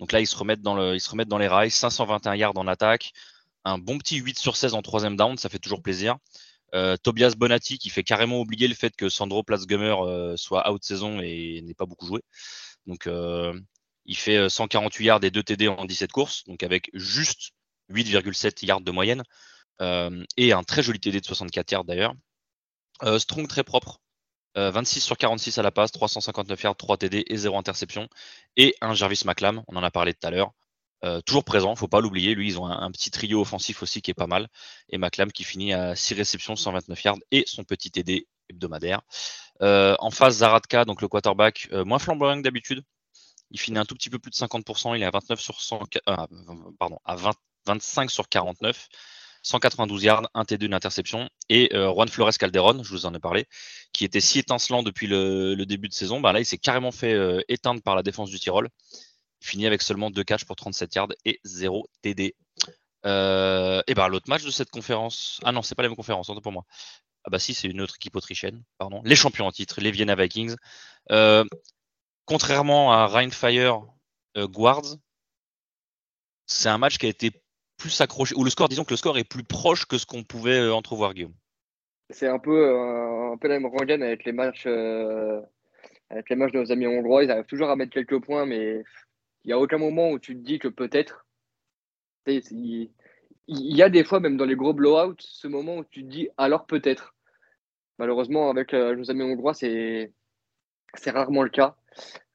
Donc là, ils se remettent dans, le, ils se remettent dans les rails. 521 yards en attaque. Un bon petit 8 sur 16 en troisième down, ça fait toujours plaisir. Euh, Tobias Bonatti qui fait carrément oublier le fait que Sandro Platzgummer euh, soit out saison et n'ait pas beaucoup joué. Donc euh, il fait 148 yards et 2 TD en 17 courses, donc avec juste 8,7 yards de moyenne. Euh, et un très joli TD de 64 yards d'ailleurs. Euh, Strong très propre. 26 euh, sur 46 à la passe, 359 yards, 3 TD et 0 interception. Et un Jarvis McLam, on en a parlé tout à l'heure. toujours présent, faut pas l'oublier. Lui, ils ont un, petit trio offensif aussi qui est pas mal. Et McLam qui finit à 6 réceptions, 129 yards et son petit TD hebdomadaire. en face, Zaradka, donc le quarterback, moins flamboyant que d'habitude. Il finit un tout petit peu plus de 50%. Il est à 29 sur 100, pardon, à 20, 25 sur 49. 192 yards, un TD, une interception. Et Juan Flores Calderon, je vous en ai parlé, qui était si étincelant depuis le, début de saison, bah là, il s'est carrément fait éteindre par la défense du Tyrol. Il finit avec seulement deux catchs pour 37 yards et 0 TD. et ben l'autre match de cette conférence. Ah non, c'est pas la même conférence, pour moi. Ah bah si, c'est une autre équipe autrichienne, pardon. Les champions en titre, les Vienna Vikings. contrairement à Rheinfire Guards, c'est un match qui a été plus accroché, ou le score, disons que le score est plus proche que ce qu'on pouvait euh, entrevoir, Guillaume. C'est un peu, euh, peu la même rengaine avec les matchs, euh, avec les de nos amis hongrois. Ils arrivent toujours à mettre quelques points, mais il n'y a aucun moment où tu te dis que peut-être. Il, y a des fois, même dans les gros blowouts, ce moment où tu te dis alors peut-être. Malheureusement, avec nos amis hongrois, c'est rarement le cas.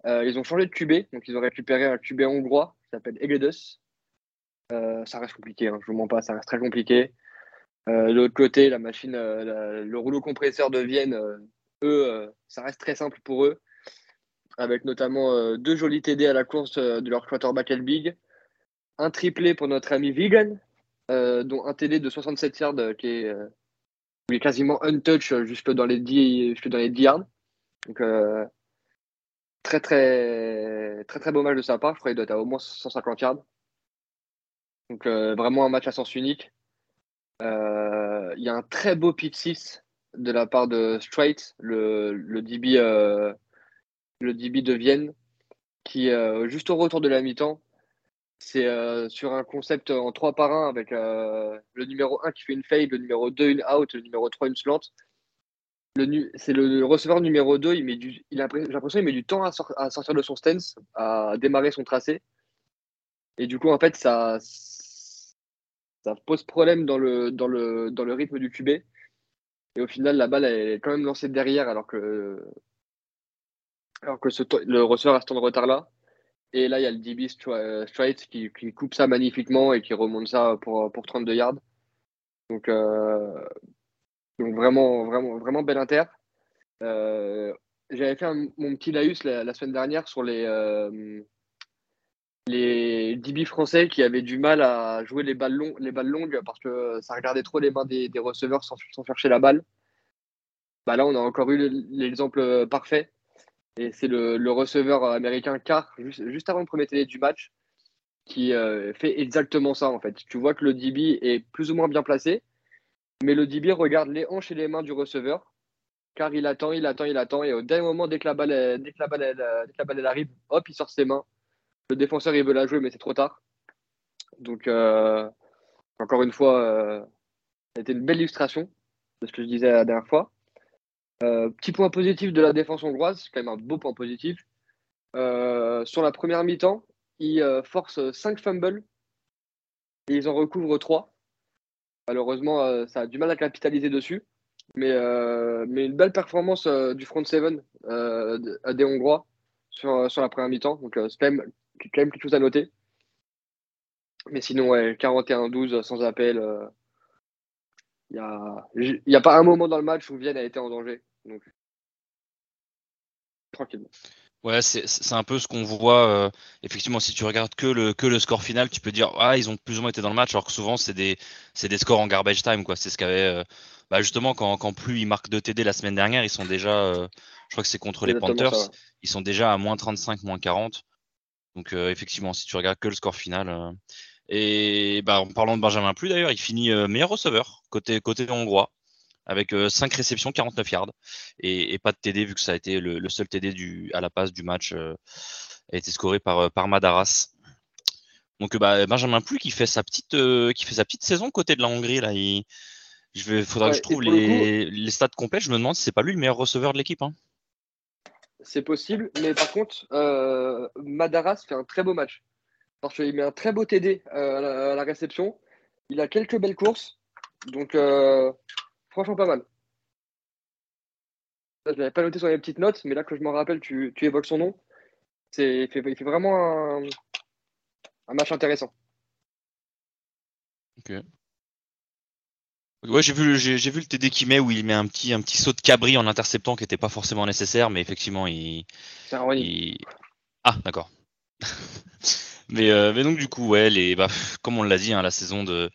ils ont changé de QB, donc ils ont récupéré un QB hongrois qui s'appelle Egedus, euh, ça reste compliqué, hein, je vous mens pas, ça reste très compliqué. Euh, de l'autre côté, la machine, euh, le rouleau compresseur de Vienne, eux, ça reste très simple pour eux, avec notamment deux jolis TD à la course de leur quarterback Big, un triplé pour notre ami Vegan, dont un TD de 67 yards qui est, est quasiment untouch jusque dans les 10, jusque dans les 10 yards. Donc, très, très, très, très beau match de sa part. Je crois qu'il doit être à au moins 150 yards. Donc euh, vraiment un match à sens unique. Euh, il y a un très beau pick 6 de la part de Straight, le, le, DB, euh, le DB de Vienne, qui, juste au retour de la mi-temps, c'est sur un concept en 3 par 1 avec le numéro 1 qui fait une fade, le numéro 2 une out, le numéro 3 une slant. C'est le, receveur numéro 2, il met du, il a, j'ai l'impression qu'il met du temps à, à, sortir de son stance, à démarrer son tracé. Et du coup, en fait, ça, ça pose problème dans le, dans le, dans le rythme du QB. Et au final, la balle est quand même lancée derrière alors que, alors que le receveur a ce temps de retard là. Et là, il y a le DB Straight qui, qui, coupe ça magnifiquement et qui remonte ça pour, pour 32 yards. Donc, euh, donc vraiment, vraiment, vraiment belle inter. Euh, j'avais fait mon petit laïus la, semaine dernière sur les, euh, les DB français qui avaient du mal à jouer les balles, les balles longues parce que ça regardait trop les mains des, receveurs sans, sans, chercher la balle. Bah là, on a encore eu l'exemple parfait. Et c'est le, receveur américain Carr, juste, avant le premier télé du match, qui euh, fait exactement ça en fait. Tu vois que le DB est plus ou moins bien placé, mais le DB regarde les hanches et les mains du receveur, car il attend, il attend, il attend, et au dernier moment, dès que la balle, dès que la balle, dès que la balle arrive, hop, il sort ses mains le défenseur, il veut la jouer, mais c'est trop tard. Donc, euh, encore une fois, euh, été une belle illustration de ce que je disais la dernière fois. Euh, petit point positif de la défense hongroise, c'est quand même un beau point positif. sur la première mi-temps, ils forcent 5 fumbles et ils en recouvrent 3. Malheureusement, ça a du mal à capitaliser dessus. Mais, mais une belle performance du front 7 des Hongrois sur, sur la première mi-temps. Donc, c'est quand même quand même quelque chose à noter. Mais sinon, 41-12 sans appel. Il euh, n'y a, a, pas un moment dans le match où Vienne a été en danger. Donc, tranquillement. Ouais, c'est un peu ce qu'on voit. Euh, effectivement, si tu regardes que le, que le score final, tu peux dire ah ils ont plus ou moins été dans le match, alors que souvent c'est des, des scores en garbage time quoi. C'est ce qu'avait euh, bah, justement quand, quand plus ils marquent 2 TD la semaine dernière, ils sont déjà, je crois que c'est contre les Panthers, ils sont déjà à moins 35, moins 40. Donc euh, effectivement, si tu regardes que le score final. Euh, et bah, en parlant de Benjamin Plus d'ailleurs, il finit euh, meilleur receveur côté, côté hongrois avec 5 réceptions, 49 yards et, pas de TD vu que ça a été le, seul TD du, à la passe du match a été scoré par, par Madaras. Donc bah, Benjamin Plus qui fait sa petite qui fait sa petite saison côté de la Hongrie là. Il, je vais, faudra que je trouve les, les, stats complets. Je me demande si c'est pas lui le meilleur receveur de l'équipe. Hein. C'est possible, mais par contre, euh, Madaras fait un très beau match. Parce qu'il met un très beau TD euh, à, la, réception. Il a quelques belles courses. Donc, euh, franchement, pas mal. Je ne l'avais pas noté sur les petites notes, mais là que je m'en rappelle, tu, évoques son nom. Il fait, il fait vraiment un, un match intéressant. Ok. Ouais, j'ai vu, j'ai, vu le TD qu'il met où il met un petit, un petit saut de cabri en interceptant qui n'était pas forcément nécessaire, mais effectivement, il. il... Ah, d'accord. (laughs) mais, euh, mais donc du coup, ouais, les, bah, comme on l'a dit, hein, la saison de,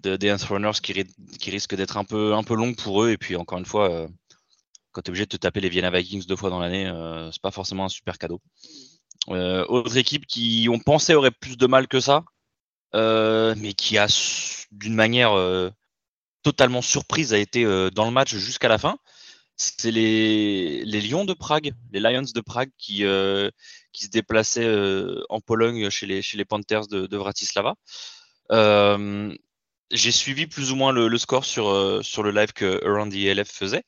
de des Runners qui, qui risque d'être un peu, un peu longue pour eux. Et puis encore une fois, euh, quand tu es obligé de te taper les Vienna Vikings deux fois dans l'année, euh, c'est pas forcément un super cadeau. Euh, autre équipe qui on pensait aurait plus de mal que ça, euh, mais qui a d'une manière euh, totalement surprise a été dans le match jusqu'à la fin. C'est les, Lions de Prague, les Lions de Prague qui, qui se déplaçaient en Pologne chez les, Panthers de, Bratislava. J'ai suivi plus ou moins le, score sur, sur le live que Around the LF faisait.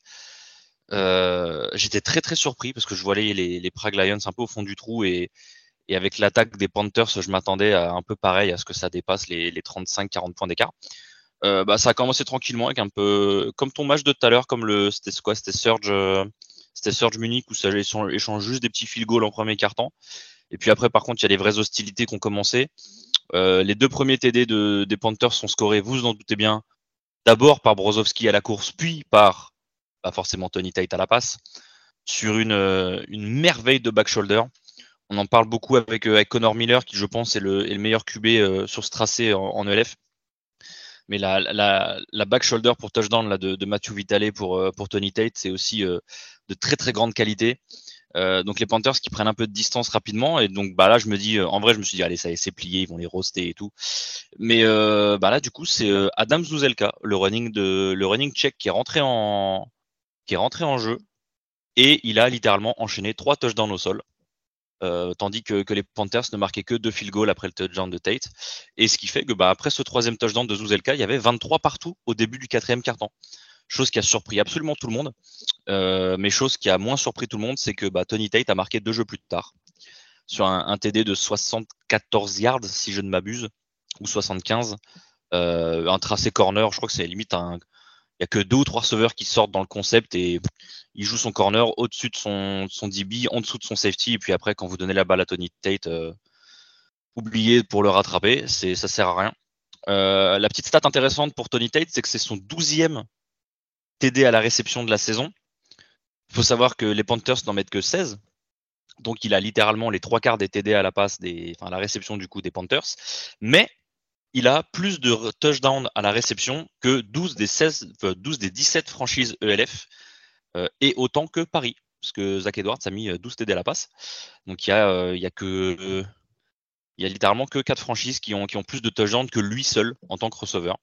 Euh, j'étais très très surpris parce que je voyais les, Prague Lions un peu au fond du trou et, et avec l'attaque des Panthers, je m'attendais un peu pareil à ce que ça dépasse les 35-40 points d'écart. Euh, bah, ça a commencé tranquillement avec un peu comme ton match de tout à l'heure, comme le c'était quoi, c'était Surge, euh, Surge Munich où ça échange juste des petits field goals en premier quart-temps. Et puis après, par contre, il y a les vraies hostilités qui ont commencé. Euh, les deux premiers TD de, des Panthers sont scorés, vous vous en doutez bien, d'abord par Brozovski à la course, puis par forcément Tony Tate à la passe, sur une, merveille de back shoulder. On en parle beaucoup avec, Connor Miller, qui je pense est le, meilleur QB sur ce tracé en ELF. Mais la, la, la, back shoulder pour touchdown là, de, de Matthew Vitale pour, pour Tony Tate, c'est aussi de très très grande qualité. Euh, donc les Panthers qui prennent un peu de distance rapidement et donc bah là je me dis en vrai je me suis dit allez ça y est c'est plié ils vont les roaster et tout mais euh, bah là du coup c'est Adam Zuzelka le running de le running check qui est rentré en qui est rentré en jeu et il a littéralement enchaîné trois touchdowns au sol. Euh, tandis que, les Panthers ne marquaient que deux field goals après le touchdown de Tate. Et ce qui fait que bah, après ce troisième touchdown de Zuzelka, il y avait 23 partout au début du quatrième quart-temps. Chose qui a surpris absolument tout le monde. Euh, mais chose qui a moins surpris tout le monde, c'est que bah, Tony Tate a marqué deux jeux plus tard. Sur un, un TD de 74 yards, si je ne m'abuse, ou 75. Euh, un tracé corner, je crois que c'est limite un, il y a que deux ou trois receveurs qui sortent dans le concept et il joue son corner au-dessus de son, son DB, en dessous de son safety. Et puis après, quand vous donnez la balle à Tony Tate, euh, oubliez pour le rattraper, c'est, ça sert à rien. Euh, la petite stat intéressante pour Tony Tate, c'est que c'est son douzième TD à la réception de la saison. Il faut savoir que les Panthers n'en mettent que 16. Donc il a littéralement les trois quarts des TD à la passe, des, enfin, à la réception du coup des Panthers. Mais il a plus de touchdowns à la réception que 12 des, 16, 12 des 17 franchises ELF euh, et autant que Paris, parce que Zach Edwards a mis 12 TD à la passe. Donc il y a, euh, il y a que il y a littéralement que 4 franchises qui ont, qui ont plus de touchdowns que lui seul en tant que receveur.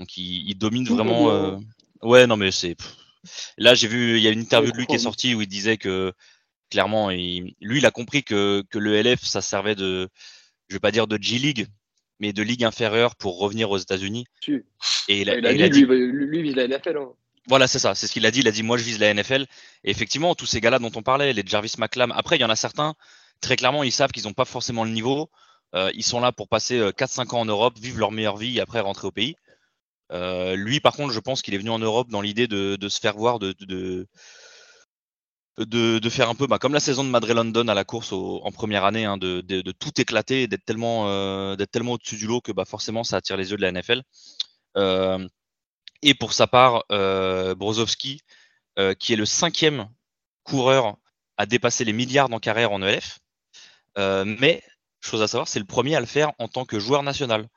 Donc il, il domine vraiment. Euh... Ouais, non, mais c'est. Là, j'ai vu, il y a une interview de lui qui est sortie où il disait que clairement, il... lui, il a compris que, que le LF, ça servait de, je vais pas dire de G-League, mais de ligue inférieure pour revenir aux États-Unis. Et il a, il a, dit, il a dit, lui, lui, vise la NFL. Hein. Voilà, c'est ça, c'est ce qu'il a dit. Il a dit, moi, je vise la NFL. Et effectivement, tous ces gars-là dont on parlait, les Jarvis McLam, après, il y en a certains, très clairement, ils savent qu'ils n'ont pas forcément le niveau. Euh, ils sont là pour passer 4-5 euh, ans en Europe, vivre leur meilleure vie et après rentrer au pays. Euh, lui, par contre, je pense qu'il est venu en Europe dans l'idée de, de, se faire voir, de, de, de, faire un peu bah, comme la saison de Madrid London à la course en première année, hein, de, tout éclater et d'être tellement, euh, au-dessus du lot que bah, forcément ça attire les yeux de la NFL. Euh, et pour sa part, euh, euh, qui est le cinquième coureur à dépasser les milliards en carrière en ELF, mais chose à savoir, c'est le premier à le faire en tant que joueur national.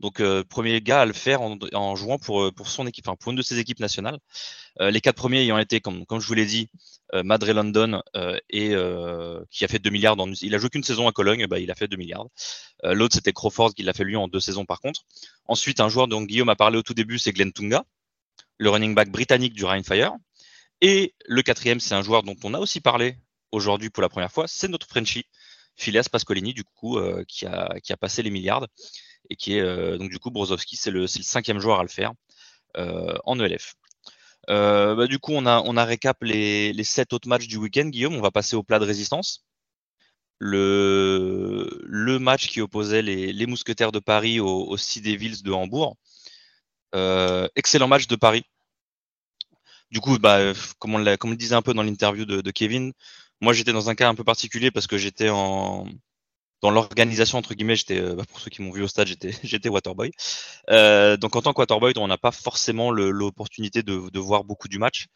Donc, euh, premier gars à le faire en, jouant pour, pour son équipe, pour une de ses équipes nationales. Euh, les quatre premiers ayant été, comme, je vous l'ai dit, euh, Madre London euh, et euh, qui a fait 2 milliards. Il a joué qu'une saison à Cologne, bah, il a fait 2 milliards. Euh, l'autre, c'était Crawford qui l'a fait lui en deux saisons par contre. Ensuite, un joueur dont Guillaume a parlé au tout début, c'est Glenn Tunga, le running back britannique du Rhine Fire. Et le quatrième, c'est un joueur dont on a aussi parlé aujourd'hui pour la première fois, c'est notre Frenchie, Phileas Pascolini, du coup, qui a passé les milliards et qui est euh, donc du coup Brozovski, c'est le, le, cinquième joueur à le faire euh, en ELF. Euh, bah, du coup, on a, on a récap les, les sept autres matchs du week-end, Guillaume. On va passer au plat de résistance. Le, le match qui opposait les, les Mousquetaires de Paris aux, aux Sea Devils de Hambourg. Excellent match de Paris. Du coup, bah, comme, on comme le disait un peu dans l'interview de, Kevin, moi j'étais dans un cas un peu particulier parce que j'étais en, dans l'organisation entre guillemets, j'étais euh, bah, pour ceux qui m'ont vu au stade, j'étais (laughs) j'étais waterboy. Euh, donc en tant que waterboy, on n'a pas forcément l'opportunité de, de, voir beaucoup du match.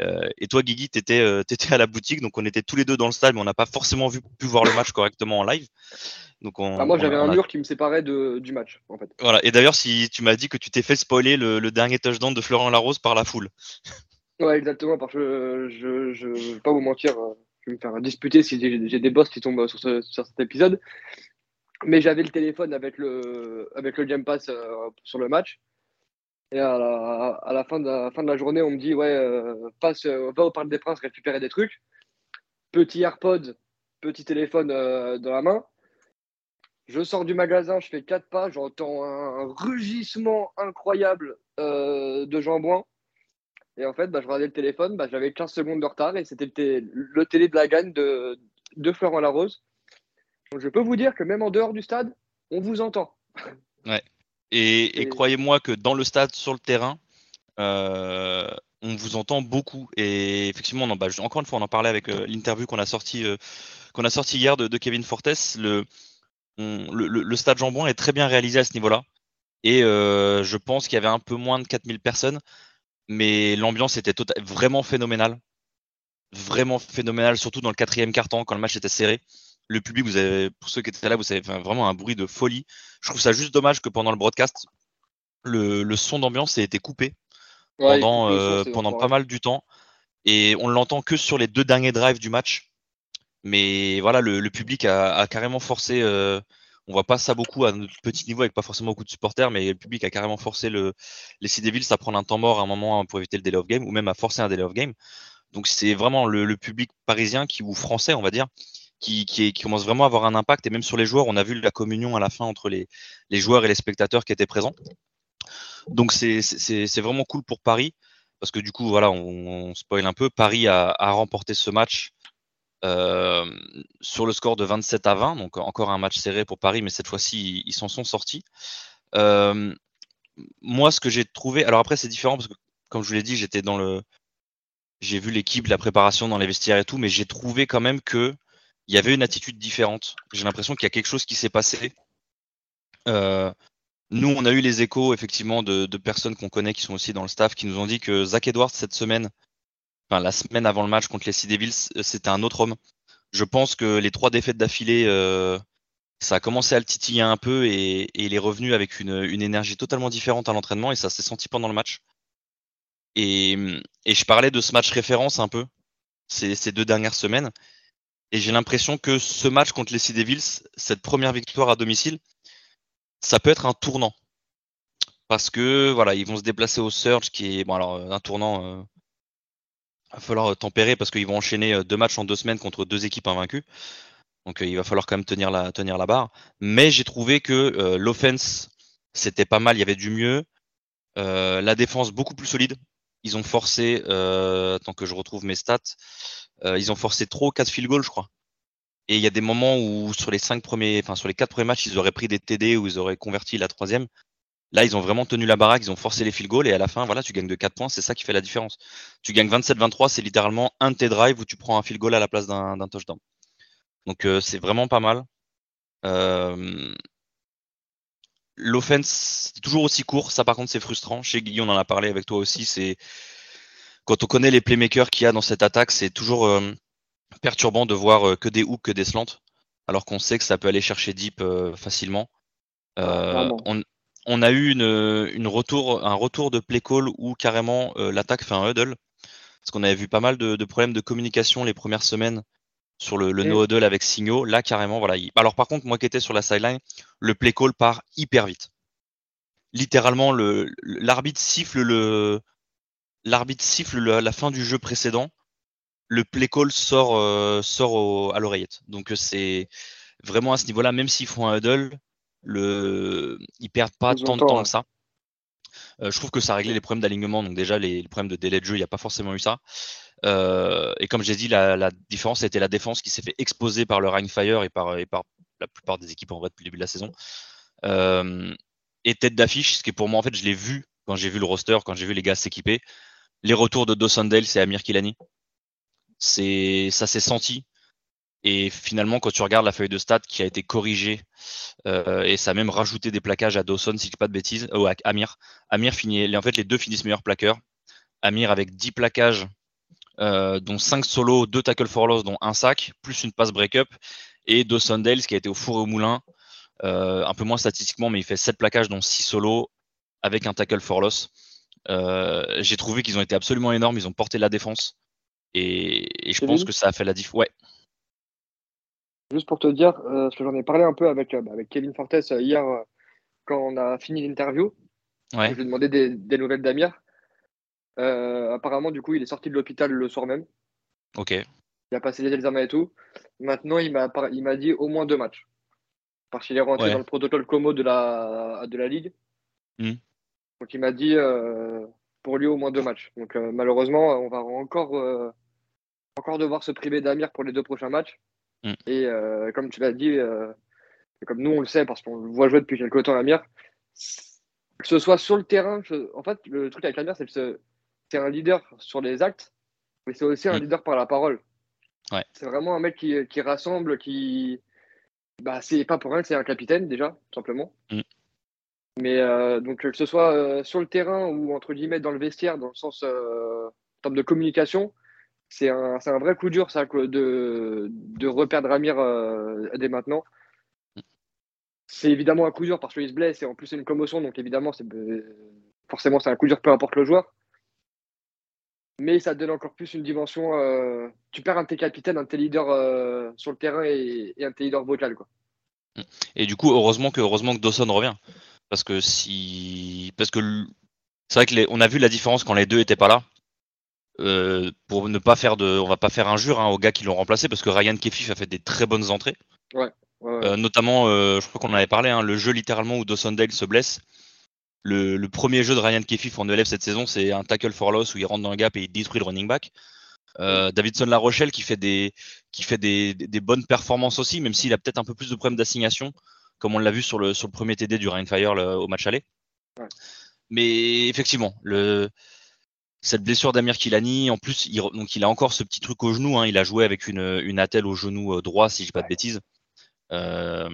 Euh, et toi, Guigui, t'étais euh, (laughs) étais à la boutique, donc on était tous les deux dans le stade, mais on n'a pas forcément vu, pu voir le match correctement en live. Donc ah, moi, j'avais un mur qui me séparait de, du match, en fait. Voilà. Et d'ailleurs, si tu m'as dit que tu t'es fait spoiler le, le, dernier touchdown de Florent Larose par la foule. Ouais, exactement. Parce que je ne vais pas vous mentir, euh, je vais me faire disputer si j'ai des boss qui tombent sur, sur cet épisode. Mais j'avais le téléphone avec le, avec le Game Pass euh, sur le match. Et à la, fin, de la fin de la journée, on me dit Ouais, euh, passe, va au Parc des Princes récupérer des trucs. Petit AirPod, petit téléphone dans la main. Je sors du magasin, je fais quatre pas, j'entends un rugissement incroyable euh, de jambon. Et en fait, bah, je regardais le téléphone, bah, j'avais 15 secondes de retard et c'était le, télé de la gagne de, de Florent Larose. Donc je peux vous dire que même en dehors du stade, on vous entend. Ouais. Et, croyez-moi que dans le stade, sur le terrain, euh, on vous entend beaucoup. Et effectivement, bah, encore une fois, on en parlait avec euh, l'interview qu'on a sorti qu'on a sorti hier de, de Kevin Fortes. Le, le, stade Jambon est très bien réalisé à ce niveau-là. Et euh, je pense qu'il y avait un peu moins de 4000 personnes, mais l'ambiance était tota-, vraiment phénoménale. Vraiment phénoménale, surtout dans le quatrième quart-temps, quand le match était serré. Le public, vous avez, pour ceux qui étaient là, vous avez vraiment un bruit de folie. Je trouve ça juste dommage que pendant le broadcast, le, son d'ambiance ait été coupé pendant, euh, pendant pas mal du temps. Et on l'entend que sur les deux derniers drives du match. Mais voilà, le, public a, carrément forcé. Euh, on voit pas ça beaucoup à notre petit niveau avec pas forcément beaucoup de supporters, mais le public a carrément forcé le, les Sea Devils à prendre un temps mort à un moment pour éviter le delay of game ou même à forcer un delay of game. Donc c'est vraiment le, public parisien qui ou français, on va dire, qui, commence vraiment à avoir un impact. Et même sur les joueurs, on a vu la communion à la fin entre les, joueurs et les spectateurs qui étaient présents. Donc c'est vraiment cool pour Paris parce que du coup, voilà, on, spoil un peu. Paris a remporté ce match euh, sur le score de 27 à 20, donc encore un match serré pour Paris, mais cette fois-ci, ils s'en sont sortis. Euh, moi, ce que j'ai trouvé, alors après, c'est différent parce que, comme je vous l'ai dit, j'étais dans le. J'ai vu l'équipe, la préparation dans les vestiaires et tout, mais j'ai trouvé quand même que il y avait une attitude différente. J'ai l'impression qu'il y a quelque chose qui s'est passé. Euh, nous, on a eu les échos effectivement de, de personnes qu'on connaît qui sont aussi dans le staff qui nous ont dit que Zach Edwards cette semaine la semaine avant le match contre les Sea Devils, euh, c'était un autre homme. Je pense que les trois défaites d'affilée, euh, ça a commencé à le titiller un peu et, il est revenu avec une, énergie totalement différente à l'entraînement et ça s'est senti pendant le match. Et, je parlais de ce match référence un peu ces, ces deux dernières semaines. Et j'ai l'impression que ce match contre les Sea Devils, cette première victoire à domicile, ça peut être un tournant. Parce que voilà, ils vont se déplacer au Surge, qui est bon alors un tournant. Euh, va falloir tempérer parce qu'ils vont enchaîner euh, deux matchs en deux semaines contre deux équipes invaincues. Donc euh, il va falloir quand même tenir la, tenir la barre. Mais j'ai trouvé que euh, l'offense, c'était pas mal, il y avait du mieux. la défense, beaucoup plus solide. Ils ont forcé, tant que je retrouve mes stats, ils ont forcé trop 4 field goals, je crois. Et il y a des moments où sur les cinq premiers, enfin sur les quatre premiers matchs, ils auraient pris des TD ou ils auraient converti la troisième. Là, ils ont vraiment tenu la baraque, ils ont forcé les field goals et à la fin, voilà, tu gagnes de 4 points, c'est ça qui fait la différence. Tu gagnes 27-23, c'est littéralement un de tes drives où tu prends un field goal à la place d'un touchdown. Donc euh, c'est vraiment pas mal. Euh, L'offense, c'est toujours aussi court, ça par contre c'est frustrant. Chez Guillaume, on en a parlé avec toi aussi, c'est quand on connaît les playmakers qu'il y a dans cette attaque, c'est toujours euh, perturbant de voir euh, que des hooks, que des slants, alors qu'on sait que ça peut aller chercher deep facilement. on, on a eu une, retour, un retour de play call où carrément euh, l'attaque fait un huddle. Parce qu'on avait vu pas mal de, problèmes de communication les premières semaines sur le, no huddle avec Signaux. Là, carrément, voilà. Alors, par contre, moi qui étais sur la sideline, le play call part hyper vite. Littéralement, l'arbitre siffle le, l'arbitre siffle la fin du jeu précédent. Le play call sort, euh, sort à l'oreillette. Donc, c'est vraiment à ce niveau-là, même s'ils font un huddle, le, ils perdent pas tant de temps que ça. Euh, je trouve que ça a réglé les problèmes d'alignement. Donc déjà, les, problèmes de délai de jeu, il n'y a pas forcément eu ça. Euh, et comme j'ai dit, la, la, différence était la défense qui s'est fait exposer par le Fire et par, et par la plupart des équipes en vrai depuis le début de la saison. Euh, et tête d'affiche, ce qui est pour moi, en fait, je l'ai vu quand j'ai vu le roster, quand j'ai vu les gars s'équiper. Les retours de Dawson Dale, c'est Amir Kilani. C'est, ça s'est senti. Et finalement, quand tu regardes la feuille de stats qui a été corrigée, euh, et ça a même rajouté des plaquages à Dawson, si je dis pas de bêtises, ou à Amir. Amir finit, en fait, les deux finissent meilleurs plaqueurs. Amir avec 10 plaquages, euh, dont 5 solos, 2 tackles for loss, dont un sac, plus une passe break-up. Et Dawson Dales qui a été au four et au moulin, un peu moins statistiquement, mais il fait 7 plaquages dont 6 solos avec un tackle for loss. J'ai trouvé qu'ils ont été absolument énormes, ils ont porté la défense. Et, je pense que ça a fait la diff. Ouais. Juste pour te dire, parce que j'en ai parlé un peu avec, avec Kevin Fortes hier quand on a fini l'interview. Ouais. Je lui ai demandé des, nouvelles d'Amir. Euh, apparemment, du coup, il est sorti de l'hôpital le soir même. Ok. Il a passé les examens et tout. Maintenant, il m'a, il m'a dit au moins deux matchs. Parce qu'il est rentré dans le protocole Como de la, de la Ligue. Hmm. Donc, il m'a dit euh, pour lui au moins deux matchs. Donc, euh, malheureusement, on va encore, encore devoir se priver d'Amir pour les deux prochains matchs. Hmm. Et comme tu l'as dit, comme nous on le sait parce qu'on le voit jouer depuis quelques temps, Amir, que ce soit sur le terrain, en fait, le truc avec Amir, c'est que c'est un leader sur les actes, mais c'est aussi un mm. leader par la parole. Ouais. C'est vraiment un mec qui, qui rassemble, qui. Bah, c'est pas pour rien que c'est un capitaine, déjà, tout simplement. Mm. Mais euh, donc, que ce soit euh, sur le terrain ou entre guillemets dans le vestiaire, dans le sens euh, en termes de communication, c'est un, vrai coup dur, ça, de, de reperdre Amir dès maintenant c'est évidemment un coup dur parce qu'il se blesse et en plus c'est une commotion, donc évidemment, c'est forcément c'est un coup dur peu importe le joueur. Mais ça donne encore plus une dimension. Euh, tu perds un de tes capitaines, un de tes leaders euh, sur le terrain et, un de tes leaders vocal. Et du coup, heureusement que, heureusement que Dawson revient. Parce que si. Parce que c'est vrai que on a vu la différence quand les deux étaient pas là. Euh, pour ne pas faire de. On va pas faire injure hein, aux gars qui l'ont remplacé parce que Ryan Kefif a fait des très bonnes entrées. Ouais. Euh, notamment, euh, je crois qu'on en avait parlé, hein, le jeu littéralement où Dawson Dale se blesse. Le, premier jeu de Ryan Kefif en élève cette saison, c'est un tackle for loss où il rentre dans le gap et il détruit le running back. Davidson La Rochelle qui fait des qui fait des, bonnes performances aussi, même s'il a peut-être un peu plus de problèmes d'assignation, comme on l'a vu sur le sur le premier TD du Ryan Fire au match aller. Mais effectivement, le cette blessure d'Amir Kilani, en plus, il, donc il a encore ce petit truc au genou. Hein, il a joué avec une, une attelle au genou droit, si je dis pas de bêtises. Euh,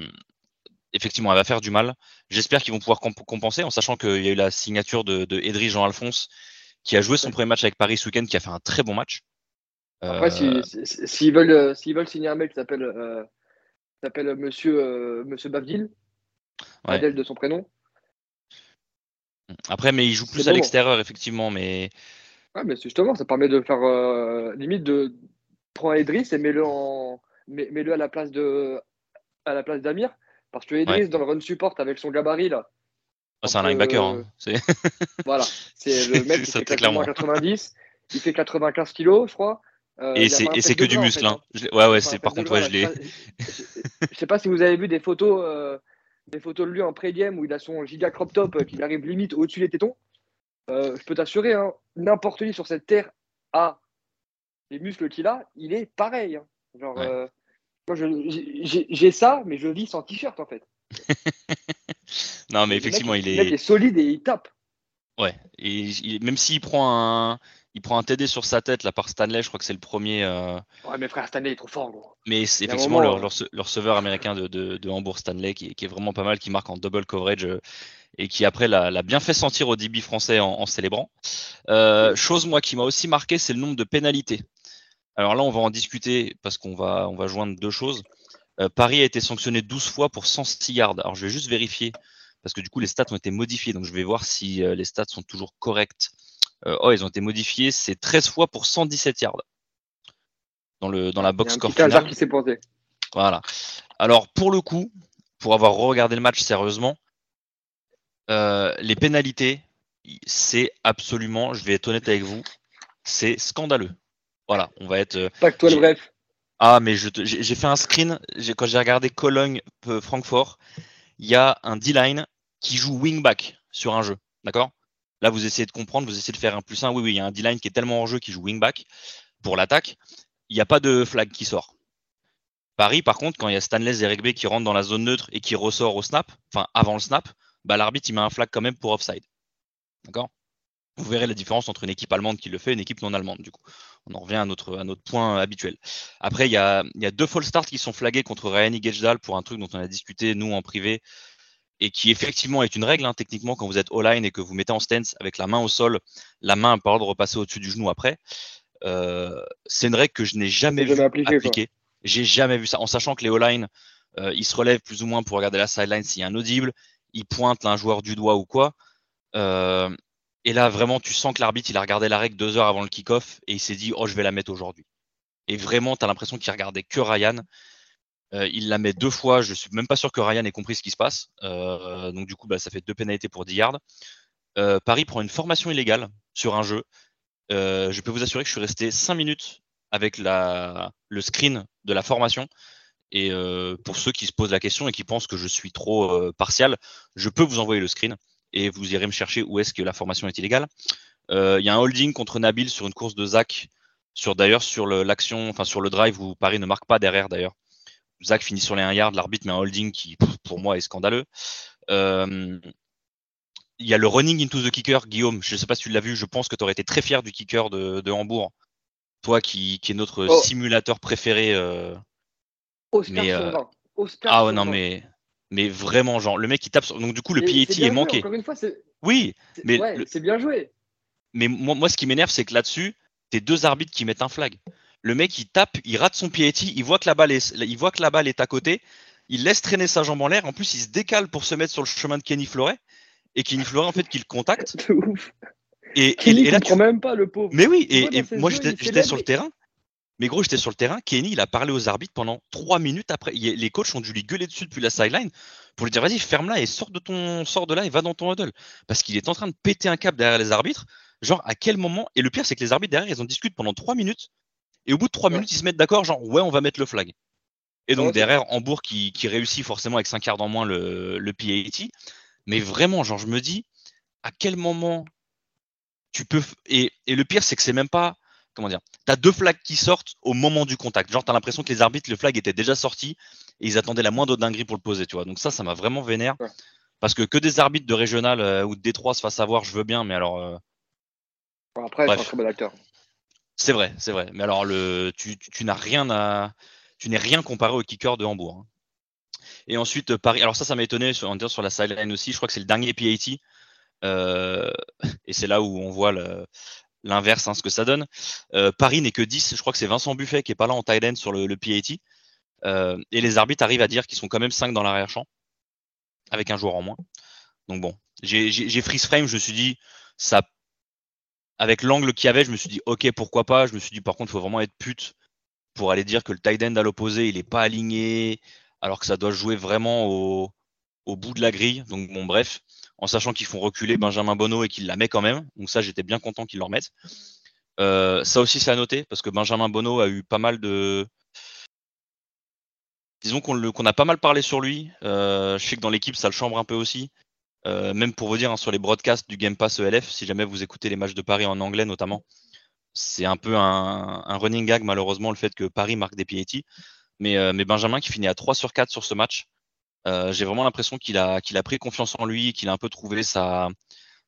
effectivement, elle va faire du mal. J'espère qu'ils vont pouvoir compenser, en sachant qu'il y a eu la signature de, de Edry Jean-Alphonse, qui a joué son premier match avec Paris ce week-end, qui a fait un très bon match. Après, s'ils si, veulent, euh, veulent signer un mec qui s'appelle euh, s'appelle Monsieur, Monsieur Bavdil, Adèle de son prénom. Après, mais il joue plus à l'extérieur, effectivement. Mais... Ouais, mais justement, ça permet de faire limite de prendre Edris et mets-le en mets-le à la place de à la place d'Amir. Parce que Edris, dans le run support, avec son gabarit, là. Ah, c'est un linebacker. Hein. (laughs) voilà. C'est le mec qui fait 90. Il fait 95 kilos, je crois. Euh, et c'est que du muscle. Hein. Hein. Ouais, ouais, c'est par contre, ouais, je l'ai. Je sais pas si vous avez vu des photos, euh, des photos de lui en pré-game où il a son giga crop top euh, qui arrive limite au-dessus des tétons. Je peux t'assurer, n'importe qui sur cette terre a les muscles qu'il a, il est pareil. Genre, moi, j'ai ça, mais je vis sans t-shirt en fait. (laughs) non, mais effectivement, il, est... il est solide et il tape. Ouais, et même s'il prend un, il prend un TD sur sa tête là par Stanley, je crois que c'est le premier. Euh, ouais, mais frère, Stanley est trop fort, gros. Mais c'est effectivement leur, leur, receveur américain de, de, Hambourg, Stanley, qui, qui, est vraiment pas mal, qui marque en double coverage euh, et qui après l'a bien fait sentir au DB français en, célébrant. Euh, chose moi qui m'a aussi marqué, c'est le nombre de pénalités. Alors là, on va en discuter parce qu'on va, on va joindre deux choses. Paris a été sanctionné 12 fois pour 106 yards. Alors je vais juste vérifier parce que du coup les stats ont été modifiés. Donc je vais voir si les stats sont toujours corrects. Euh, oh, ils ont été modifiés. C'est 13 fois pour 117 yards dans, le, dans la box score finale. qui s'est posé. Voilà. Alors pour le coup, pour avoir regardé le match sérieusement, les pénalités, c'est absolument, je vais être honnête avec vous, c'est scandaleux. Voilà, on va être. Euh, Pas que toi le bref. Ah, mais j'ai fait un screen. Quand j'ai regardé Cologne-Francfort, il y a un D-line qui joue wingback sur un jeu. D'accord? Là, vous essayez de comprendre, vous essayez de faire un plus un. Oui, oui, il y a un D-line qui est tellement en jeu qui joue wingback pour l'attaque. Il n'y a pas de flag qui sort. Paris, par contre, quand il y a Stanley et Regbe qui rentrent dans la zone neutre et qui ressort au snap, enfin avant le snap, bah, l'arbitre il met un flag quand même pour offside. D'accord? Vous verrez la différence entre une équipe allemande qui le fait et une équipe non allemande, du coup on en revient à notre, point habituel. Après, il y a, y a deux false starts qui sont flagués contre Ryan Gejdal pour un truc dont on a discuté, nous, en privé, et qui effectivement est une règle, hein, techniquement, quand vous êtes all-line et que vous mettez en stance avec la main au sol, la main n'a pas le droit de repasser au-dessus du genou après. Euh, c'est une règle que je n'ai jamais vu appliquée. J'ai jamais vu ça, en sachant que les O-line, euh, ils se relèvent plus ou moins pour regarder la sideline s'il y a un audible, ils pointent un joueur du doigt ou quoi. Euh, et là, vraiment, tu sens que l'arbitre, il a regardé la règle deux heures avant le kick-off et il s'est dit, oh, je vais la mettre aujourd'hui. Et vraiment, tu as l'impression qu'il regardait que Ryan. Euh, il la met deux fois. Je suis même pas sûr que Ryan ait compris ce qui se passe. Euh, donc du coup, bah, ça fait deux pénalités pour 10 yards. Euh, Paris prend une formation illégale sur un jeu. je peux vous assurer que je suis resté 5 minutes avec le screen de la formation. Et pour ceux qui se posent la question et qui pensent que je suis trop partial, je peux vous envoyer le screen et vous irez me chercher où est-ce que la formation est illégale. Il y a un holding contre Nabil sur une course de Zach, sur d'ailleurs sur l'action, enfin sur le drive où Paris ne marque pas derrière d'ailleurs. Zach finit sur les 1 yard, l'arbitre met un holding qui, pour moi, est scandaleux. Euh, il y a le running into the kicker, Guillaume. Je ne sais pas si tu l'as vu. Je pense que tu aurais été très fier du kicker de, Hambourg. Toi qui, qui est notre oh. simulateur préféré. Euh, Oscar mais, euh, ah ouais, non, mais, mais vraiment, genre, le mec qui tape. Donc, du coup, le PAT est, manqué. oui, mais. c'est bien joué. Mais moi, moi ce qui m'énerve, c'est que là-dessus, t'es deux arbitres qui mettent un flag. Le mec, il tape, il rate son pied il voit que la balle est, il voit que la balle est à côté, il laisse traîner sa jambe en l'air. En plus, il se décale pour se mettre sur le chemin de Kenny Floret et Kenny Floret, en fait, qu'il contacte. (laughs) Et, et, là, tu même pas le pauvre. Mais oui, et, moi, j'étais sur le terrain. Mais gros, j'étais sur le terrain. Kenny, il a parlé aux arbitres pendant trois minutes après. Les coachs ont dû lui gueuler dessus depuis la sideline pour lui dire vas-y, ferme-la et sors de ton, sors de là et va dans ton huddle. Parce qu'il est en train de péter un câble derrière les arbitres. Genre, à quel moment? Et le pire, c'est que les arbitres derrière, ils ont discuté pendant trois minutes et au bout de trois minutes, ils se mettent d'accord, genre, ouais, on va mettre le flag. Et donc, derrière, Hambourg qui, qui, réussit forcément avec 5 quarts en moins le, le PAT. Mais vraiment, genre, je me dis, à quel moment tu peux. Et, et le pire, c'est que c'est même pas. Comment dire Tu as deux flags qui sortent au moment du contact. Genre, tu as l'impression que les arbitres, le flag était déjà sorti et ils attendaient la moindre dinguerie pour le poser, tu vois. Donc, ça, ça m'a vraiment vénère. Parce que que des arbitres de régional euh, ou de Détroit se fassent avoir, je veux bien, mais alors. Euh, après, c'est un très bon acteur. C'est vrai, c'est vrai. Mais alors, le, tu, n'as rien tu n'es rien comparé au kicker de Hambourg. Hein. Et ensuite, Paris. Alors ça, ça m'a étonné sur, sur la sideline aussi. Je crois que c'est le dernier PAT. Euh, et c'est là où on voit l'inverse, hein, ce que ça donne. Euh, Paris n'est que 10. Je crois que c'est Vincent Buffet qui est pas là en tight sur le, PAT. Euh, et les arbitres arrivent à dire qu'ils sont quand même 5 dans l'arrière-champ, avec un joueur en moins. Donc bon, j'ai freeze frame, je me suis dit, ça avec l'angle qu'il y avait, je me suis dit, ok, pourquoi pas. Je me suis dit, par contre, il faut vraiment être pute pour aller dire que le tight end à l'opposé, il n'est pas aligné, alors que ça doit jouer vraiment au, bout de la grille. Donc, bon, bref, en sachant qu'ils font reculer Benjamin Bonneau et qu'il la met quand même. Donc, ça, j'étais bien content qu'ils le remettent. Euh, ça aussi, c'est à noter, parce que Benjamin Bonneau a eu pas mal de. Disons qu'on a pas mal parlé sur lui. Euh, je sais que dans l'équipe, ça le chambre un peu aussi. Euh, même pour vous dire, hein, sur les broadcasts du Game Pass ELF, si jamais vous écoutez les matchs de Paris en anglais notamment, c'est un peu un, running gag malheureusement le fait que Paris marque des. Mais, euh, mais Benjamin qui finit à 3 sur 4 sur ce match, euh, j'ai vraiment l'impression qu'il a, qu'il a pris confiance en lui, qu'il a un peu trouvé sa,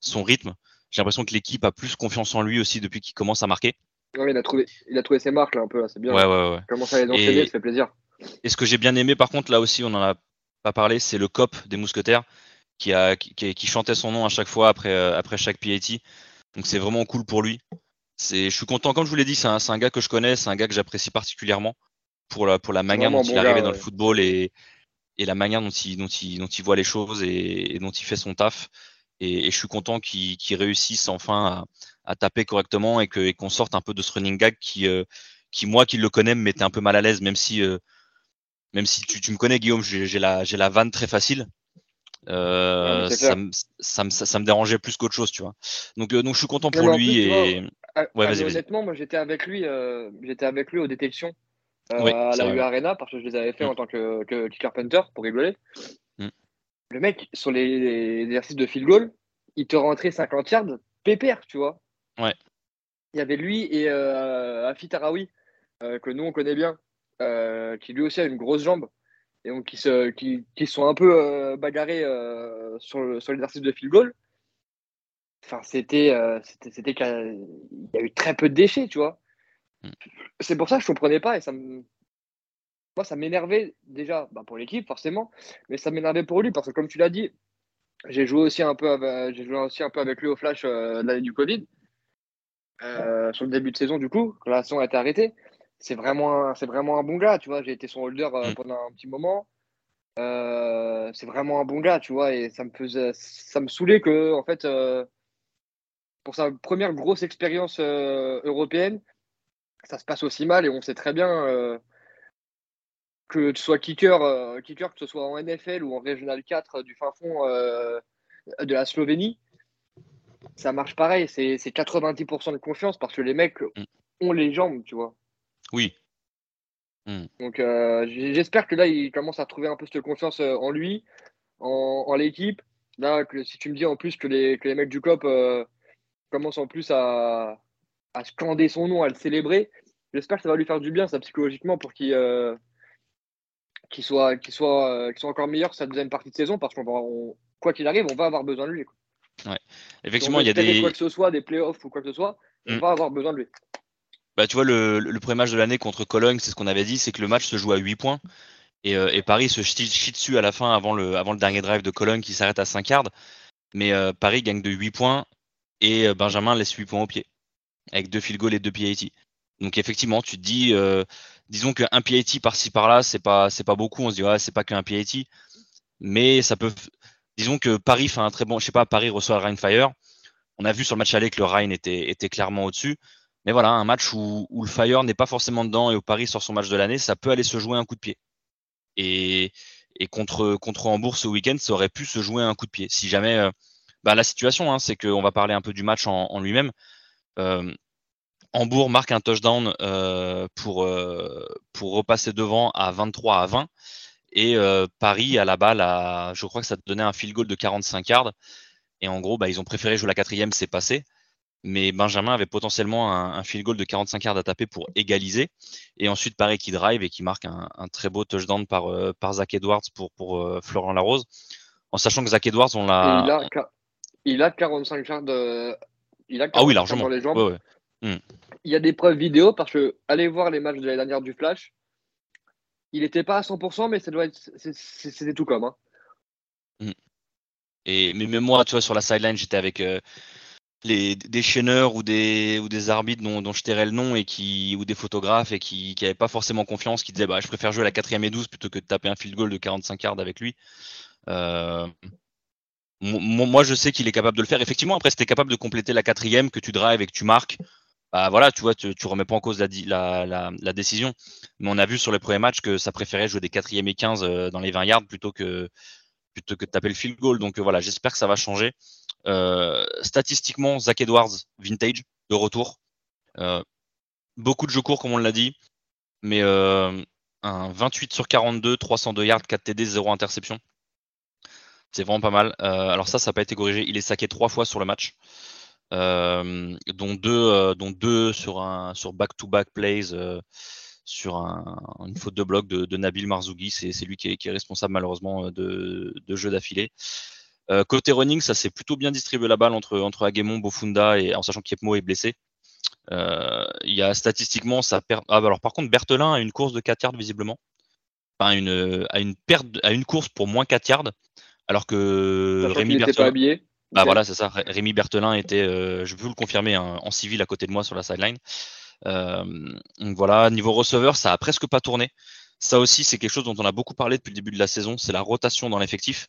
son rythme. J'ai l'impression que l'équipe a plus confiance en lui aussi depuis qu'il commence à marquer. il, a trouvé, il a trouvé ses marques là un peu, c'est bien. Ouais, ouais, ouais. Comment ça les enchaîner, ça fait plaisir. Et ce que j'ai bien aimé par contre là aussi, on en a pas parlé, c'est le cop des mousquetaires qui, a, qui, chantait son nom à chaque fois après, euh, après chaque PAT. Donc c'est vraiment cool pour lui. Je suis content, comme je vous l'ai dit, c'est un, un, gars que je connais, c'est un gars que j'apprécie particulièrement pour la, pour la manière dont il est arrivé dans le football et, et la manière dont il, dont, il, dont il voit les choses et, dont il fait son taf. Et, je suis content qu'il réussisse enfin à, à, taper correctement et qu'on sorte un peu de ce running gag qui, euh, qui moi qui le connais, me mettait un peu mal à l'aise, même si, euh, même si tu, tu, me connais, Guillaume, j'ai la, la vanne très facile. Euh, ça, me, ça, me, ça, me dérangeait plus qu'autre chose, tu vois. Donc, euh, donc je suis content pour lui. et... ouais, honnêtement, moi j'étais avec lui, euh, j'étais avec lui aux détections à la U Arena parce que je les avais fait mm. en tant que, que Carpenter pour rigoler. Mm. Le mec, sur les, exercices de field goal, il te rentrait 50 yards pépère, tu vois. Ouais. Il y avait lui et Afi Tarawi, que nous on connaît bien, qui lui aussi a une grosse jambe et donc qui, se, qui, qui sont un peu euh, bagarrés euh, sur, sur l'exercice de field goal. Enfin, c'était, euh, c'était, c'était qu'il y a eu très peu de déchets, tu vois. Mm. C'est pour ça que je comprenais pas et ça me, moi, ça m'énervait déjà bah, pour l'équipe, forcément, mais ça m'énervait pour lui parce que, comme tu l'as dit, j'ai joué aussi un peu avec, j'ai joué aussi un peu avec lui au flash l'année du Covid, sur le début de saison, du coup, quand la saison a été arrêtée. C'est vraiment, c'est vraiment un bon gars, tu vois. J'ai été son holder Mm. pendant un petit moment. c'est vraiment un bon gars, tu vois, et ça me faisait, ça me saoulait que, en fait, pour sa première grosse expérience européenne, ça se passe aussi mal et on sait très bien que sois kicker, kicker, que ce soit en NFL ou en Régional 4 du fin fond de la Slovénie, ça marche pareil. C'est 90% de confiance parce que les mecs Mm. ont les jambes, tu vois. Oui. Donc j'espère que là, il commence à trouver un peu cette confiance en lui, en, en l'équipe. Là, que, si tu me dis en plus que les, que les mecs du COP commencent en plus à, à scander son nom, à le célébrer, j'espère que ça va lui faire du bien, ça psychologiquement, pour qu'il qu'il soit, qu'il soit, qu'il soit encore meilleur sa deuxième partie de saison, parce qu'on on- quoi qu'il arrive, on va avoir besoin de lui. quoi. Effectivement, il y a des. quoi que ce soit, des playoffs ou quoi que ce soit, on Mm. va avoir besoin de lui. Bah, tu vois, le, le premier match de l'année contre Cologne, c'est ce qu'on avait dit, c'est que le match se joue à 8 points. Et, euh, et Paris se chie, dessus à la fin avant le, avant le dernier drive de Cologne qui s'arrête à 5 yards. Mais euh, Paris gagne de 8 points et euh, Benjamin laisse 8 points au pied. Avec deux field goals et deux PAT. Donc effectivement, tu te dis, euh, disons qu'un PAT par-ci par-là, c'est pas, pas beaucoup. On se dit, ouais, c'est pas qu'un PAT. Mais ça peut. Disons que Paris fait un très bon. Je sais pas, Paris reçoit le Rhein Fire. On a vu sur le match aller que le Rhein était, était clairement au-dessus. Mais voilà, un match où, le Fire n'est pas forcément dedans et où Paris sort son match de l'année, ça peut aller se jouer un coup de pied. Et, contre, contre Hambourg ce week-end, ça aurait pu se jouer un coup de pied. Si jamais. euh, bah, la situation, hein, c'est qu'on va parler un peu du match en, lui-même. Euh, Hambourg marque un touchdown euh, pour, pour repasser devant à 23 à 20. Et Paris à la balle, à, je crois que ça donnait un field goal de 45 yards. Et en gros, bah, ils ont préféré jouer la quatrième, c'est passé. Mais Benjamin avait potentiellement un, un field goal de 45 yards à taper pour égaliser. Et ensuite, Paris qui drive et qui marque un, un très beau touchdown par, euh, par Zach Edwards pour, pour euh, Florent Larose. En sachant que Zach Edwards, on l'a. il, a, qua- il a 45 yards de- Il a Ah oui, 45 largement. dans les jambes. Ouais, ouais. Il y a des preuves vidéo parce que allez voir les matchs de l'année dernière du Flash. Il n'était pas à 100%, mais ça doit être, c'est- c'est- c'était tout comme. hein. Et mais même moi, tu vois, sur la sideline, j'étais avec euh, les, des chaîneurs ou des, ou des arbitres dont, dont je tairais le nom et qui, ou des photographes et qui n'avaient pas forcément confiance, qui disaient bah, je préfère jouer la quatrième et 12 plutôt que de taper un field goal de 45 yards avec lui. Euh, mo- mo- moi, je sais qu'il est capable de le faire. Effectivement, après, si tu capable de compléter la quatrième, que tu drives et que tu marques, bah voilà, tu vois, tu, tu remets pas en cause la décision. Mais on a vu sur les premiers matchs que ça préférait jouer des quatrièmes et 15 euh, dans les 20 yards plutôt que, plutôt que de taper le field goal. Donc euh, voilà, j'espère que ça va changer. Euh, statistiquement, Zach Edwards, vintage, de retour. Euh, beaucoup de jeux courts, comme on l'a dit, mais euh, un 28 sur 42, 302 yards, 4 TD, 0 interception. C'est vraiment pas mal. Alors ça, ça n'a pas été corrigé. Il est saqué trois fois sur le match, dont deux, sur un sur back-to-back plays, sur un, une faute de bloc de, Nabil Marzougui. C'est lui qui est, responsable malheureusement de jeux d'affilée. Euh, côté running, ça s'est plutôt bien distribué la balle entre, entre Aguemon, Bofunda et en sachant qu'Yepmo est blessé. Euh, il y a statistiquement ça perd. Ah, bah alors par contre, Berthelin a une course de 4 yards visiblement. Enfin, une, à une perte, à une course pour moins 4 yards, alors que Sachant Rémi n'était pas Berthelin. habillé. Bah voilà, c'est ça. Ré- Rémi Berthelin était, euh, je peux vous le confirmer, hein, en civil à côté de moi sur la sideline. Donc voilà, niveau receveur, ça a presque pas tourné. Ça aussi, c'est quelque chose dont on a beaucoup parlé depuis le début de la saison, c'est la rotation dans l'effectif.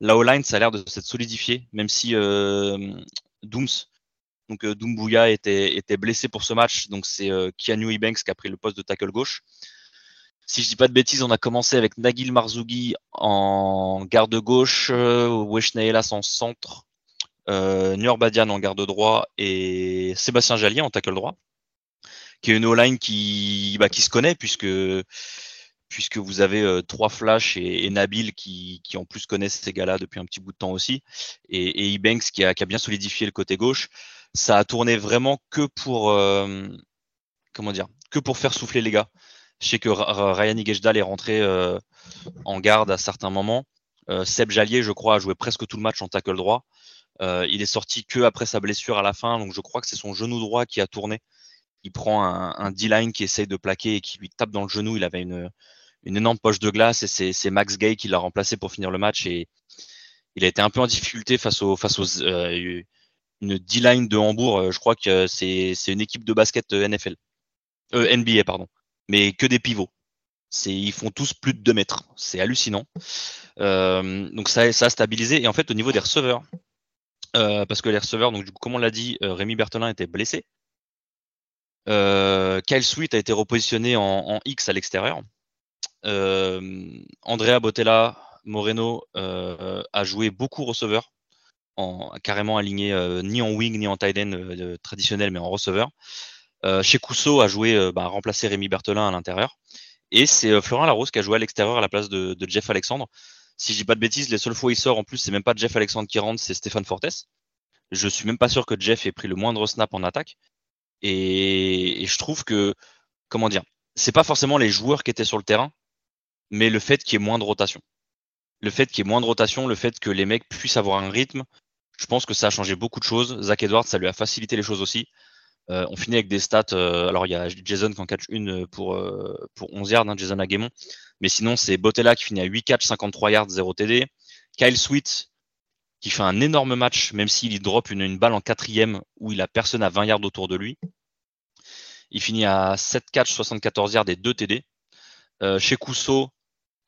La O-line, ça a l'air de s'être solidifié, même si euh, Dooms, donc euh, Doumbouya était, était blessé pour ce match. Donc c'est euh, Keanu Ebanks qui a pris le poste de tackle gauche. Si je dis pas de bêtises, on a commencé avec Nagil Marzougi en garde gauche, Wesh Naelas en centre, euh, Nur Badian en garde droit et Sébastien Jallier en tackle droit, qui est une O-line qui, bah, qui se connaît puisque puisque vous avez euh, trois Flash et, et Nabil qui, qui en plus connaissent ces gars-là depuis un petit bout de temps aussi, et, et Ebanks qui a, bien solidifié le côté gauche. Ça a tourné vraiment que pour euh, comment dire, que pour faire souffler les gars. Je sais que Ryan Higedal est rentré euh, en garde à certains moments. Euh, Seb Jallier, je crois, a joué presque tout le match en tackle droit. Il est sorti que après sa blessure à la fin, donc je crois que c'est son genou droit qui a tourné. Il prend un, un D-line qui essaye de plaquer et qui lui tape dans le genou. Il avait une, une énorme poche de glace et c'est, c'est Max Gay qui l'a remplacé pour finir le match et il a été un peu en difficulté face aux face aux euh, une D-line de Hambourg. Euh, Je crois que c'est, c'est une équipe de basket euh, NFL, NBA pardon. mais que des pivots. Ils font tous plus de 2 mètres. C'est hallucinant. Donc ça, ça a stabilisé. Et en fait, au niveau des receveurs, parce que les receveurs, donc comme on l'a dit, Rémi Berthelin était blessé. Kyle Sweet a été repositionné en, X à l'extérieur. Andrea Botella Moreno a joué beaucoup receveur, en, carrément aligné ni en wing ni en tight end traditionnel, mais en receveur. chez Cousseau a joué, bah, remplacé Rémi Berthelin à l'intérieur. Et c'est Florent Larose qui a joué à l'extérieur à la place de, Jeff Alexandre si je dis pas de bêtises, les seules fois où il sort, en plus, c'est même pas Jeff Alexandre qui rentre, c'est Stéphane Fortes. Je suis même pas sûr que Jeff ait pris le moindre snap en attaque. Et, je trouve que, comment dire, c'est pas forcément les joueurs qui étaient sur le terrain, mais le fait qu'il y ait moins de rotation. Le fait qu'il y ait moins de rotation, le fait que les mecs puissent avoir un rythme, je pense que ça a changé beaucoup de choses. Zach Edwards, ça lui a facilité les choses aussi. Euh, on finit avec des stats. Euh, alors, il y a Jason qui en catch une pour, euh, pour 11 yards, hein, Jason Aguemon. Mais sinon, c'est Botella qui finit à 8 catch, 53 yards, 0 TD. Kyle Sweet qui fait un énorme match, même s'il drop une, une, balle en quatrième où il a personne à 20 yards autour de lui. Il finit à 7 catch, 74 yards et 2 TD. chez Cousseau,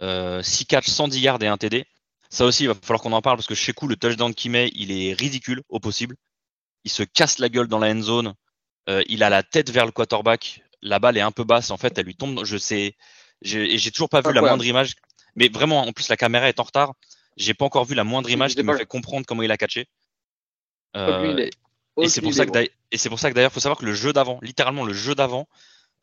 6 catch, 110 yards et 1 TD. Ça aussi, il va falloir qu'on en parle parce que chez Kou, le touchdown qu'il met, il est ridicule au possible. Il se casse la gueule dans la end zone. Euh, il a la tête vers le quarterback. La balle est un peu basse. En fait, elle lui tombe. Je sais. J'ai toujours pas vu la moindre image. Mais vraiment, en plus, la caméra est en retard. J'ai pas encore vu la moindre image qui me fait comprendre comment il a catché. Euh, et c'est pour, pour ça que d'ailleurs, faut savoir que le jeu d'avant, littéralement le jeu d'avant,